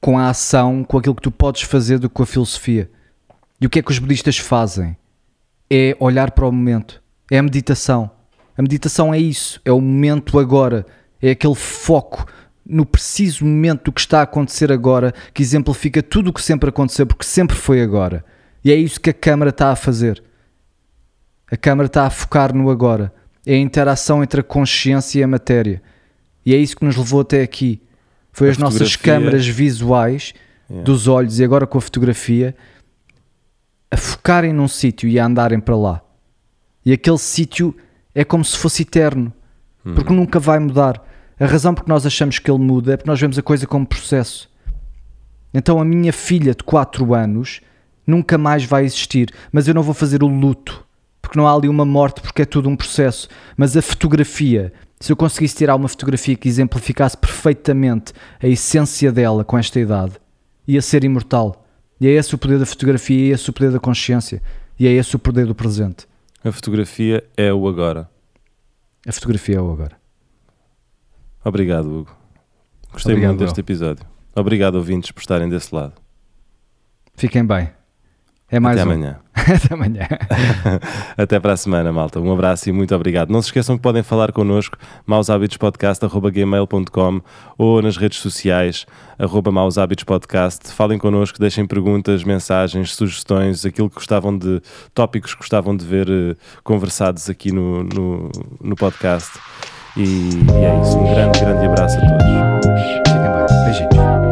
com a ação, com aquilo que tu podes fazer do que com a filosofia. E o que é que os budistas fazem? É olhar para o momento. É a meditação. A meditação é isso, é o momento agora, é aquele foco no preciso momento do que está a acontecer agora, que exemplifica tudo o que sempre aconteceu, porque sempre foi agora. E é isso que a Câmara está a fazer. A câmara está a focar no agora. É a interação entre a consciência e a matéria. E é isso que nos levou até aqui. Foi a as nossas câmaras visuais yeah. dos olhos e agora com a fotografia a focarem num sítio e a andarem para lá. E aquele sítio é como se fosse eterno, porque uhum. nunca vai mudar. A razão por que nós achamos que ele muda é porque nós vemos a coisa como processo. Então a minha filha de 4 anos nunca mais vai existir, mas eu não vou fazer o luto porque não há ali uma morte, porque é tudo um processo. Mas a fotografia, se eu conseguisse tirar uma fotografia que exemplificasse perfeitamente a essência dela com esta idade, ia ser imortal. E é esse o poder da fotografia, e é esse o poder da consciência, e é esse o poder do presente. A fotografia é o agora. A fotografia é o agora. Obrigado, Hugo. Gostei Obrigado, muito deste episódio. Obrigado, ouvintes, por estarem desse lado. Fiquem bem. É mais Até um. amanhã. Até amanhã. Até para a semana, malta. Um abraço e muito obrigado. Não se esqueçam que podem falar connosco, maushabitospodcast.gmail.com ou nas redes sociais, arroba maushabitospodcast. Falem connosco, deixem perguntas, mensagens, sugestões, aquilo que gostavam de, tópicos que gostavam de ver eh, conversados aqui no, no, no podcast. E, e é isso. Um grande, grande abraço a todos. Fiquem bem. Beijinhos.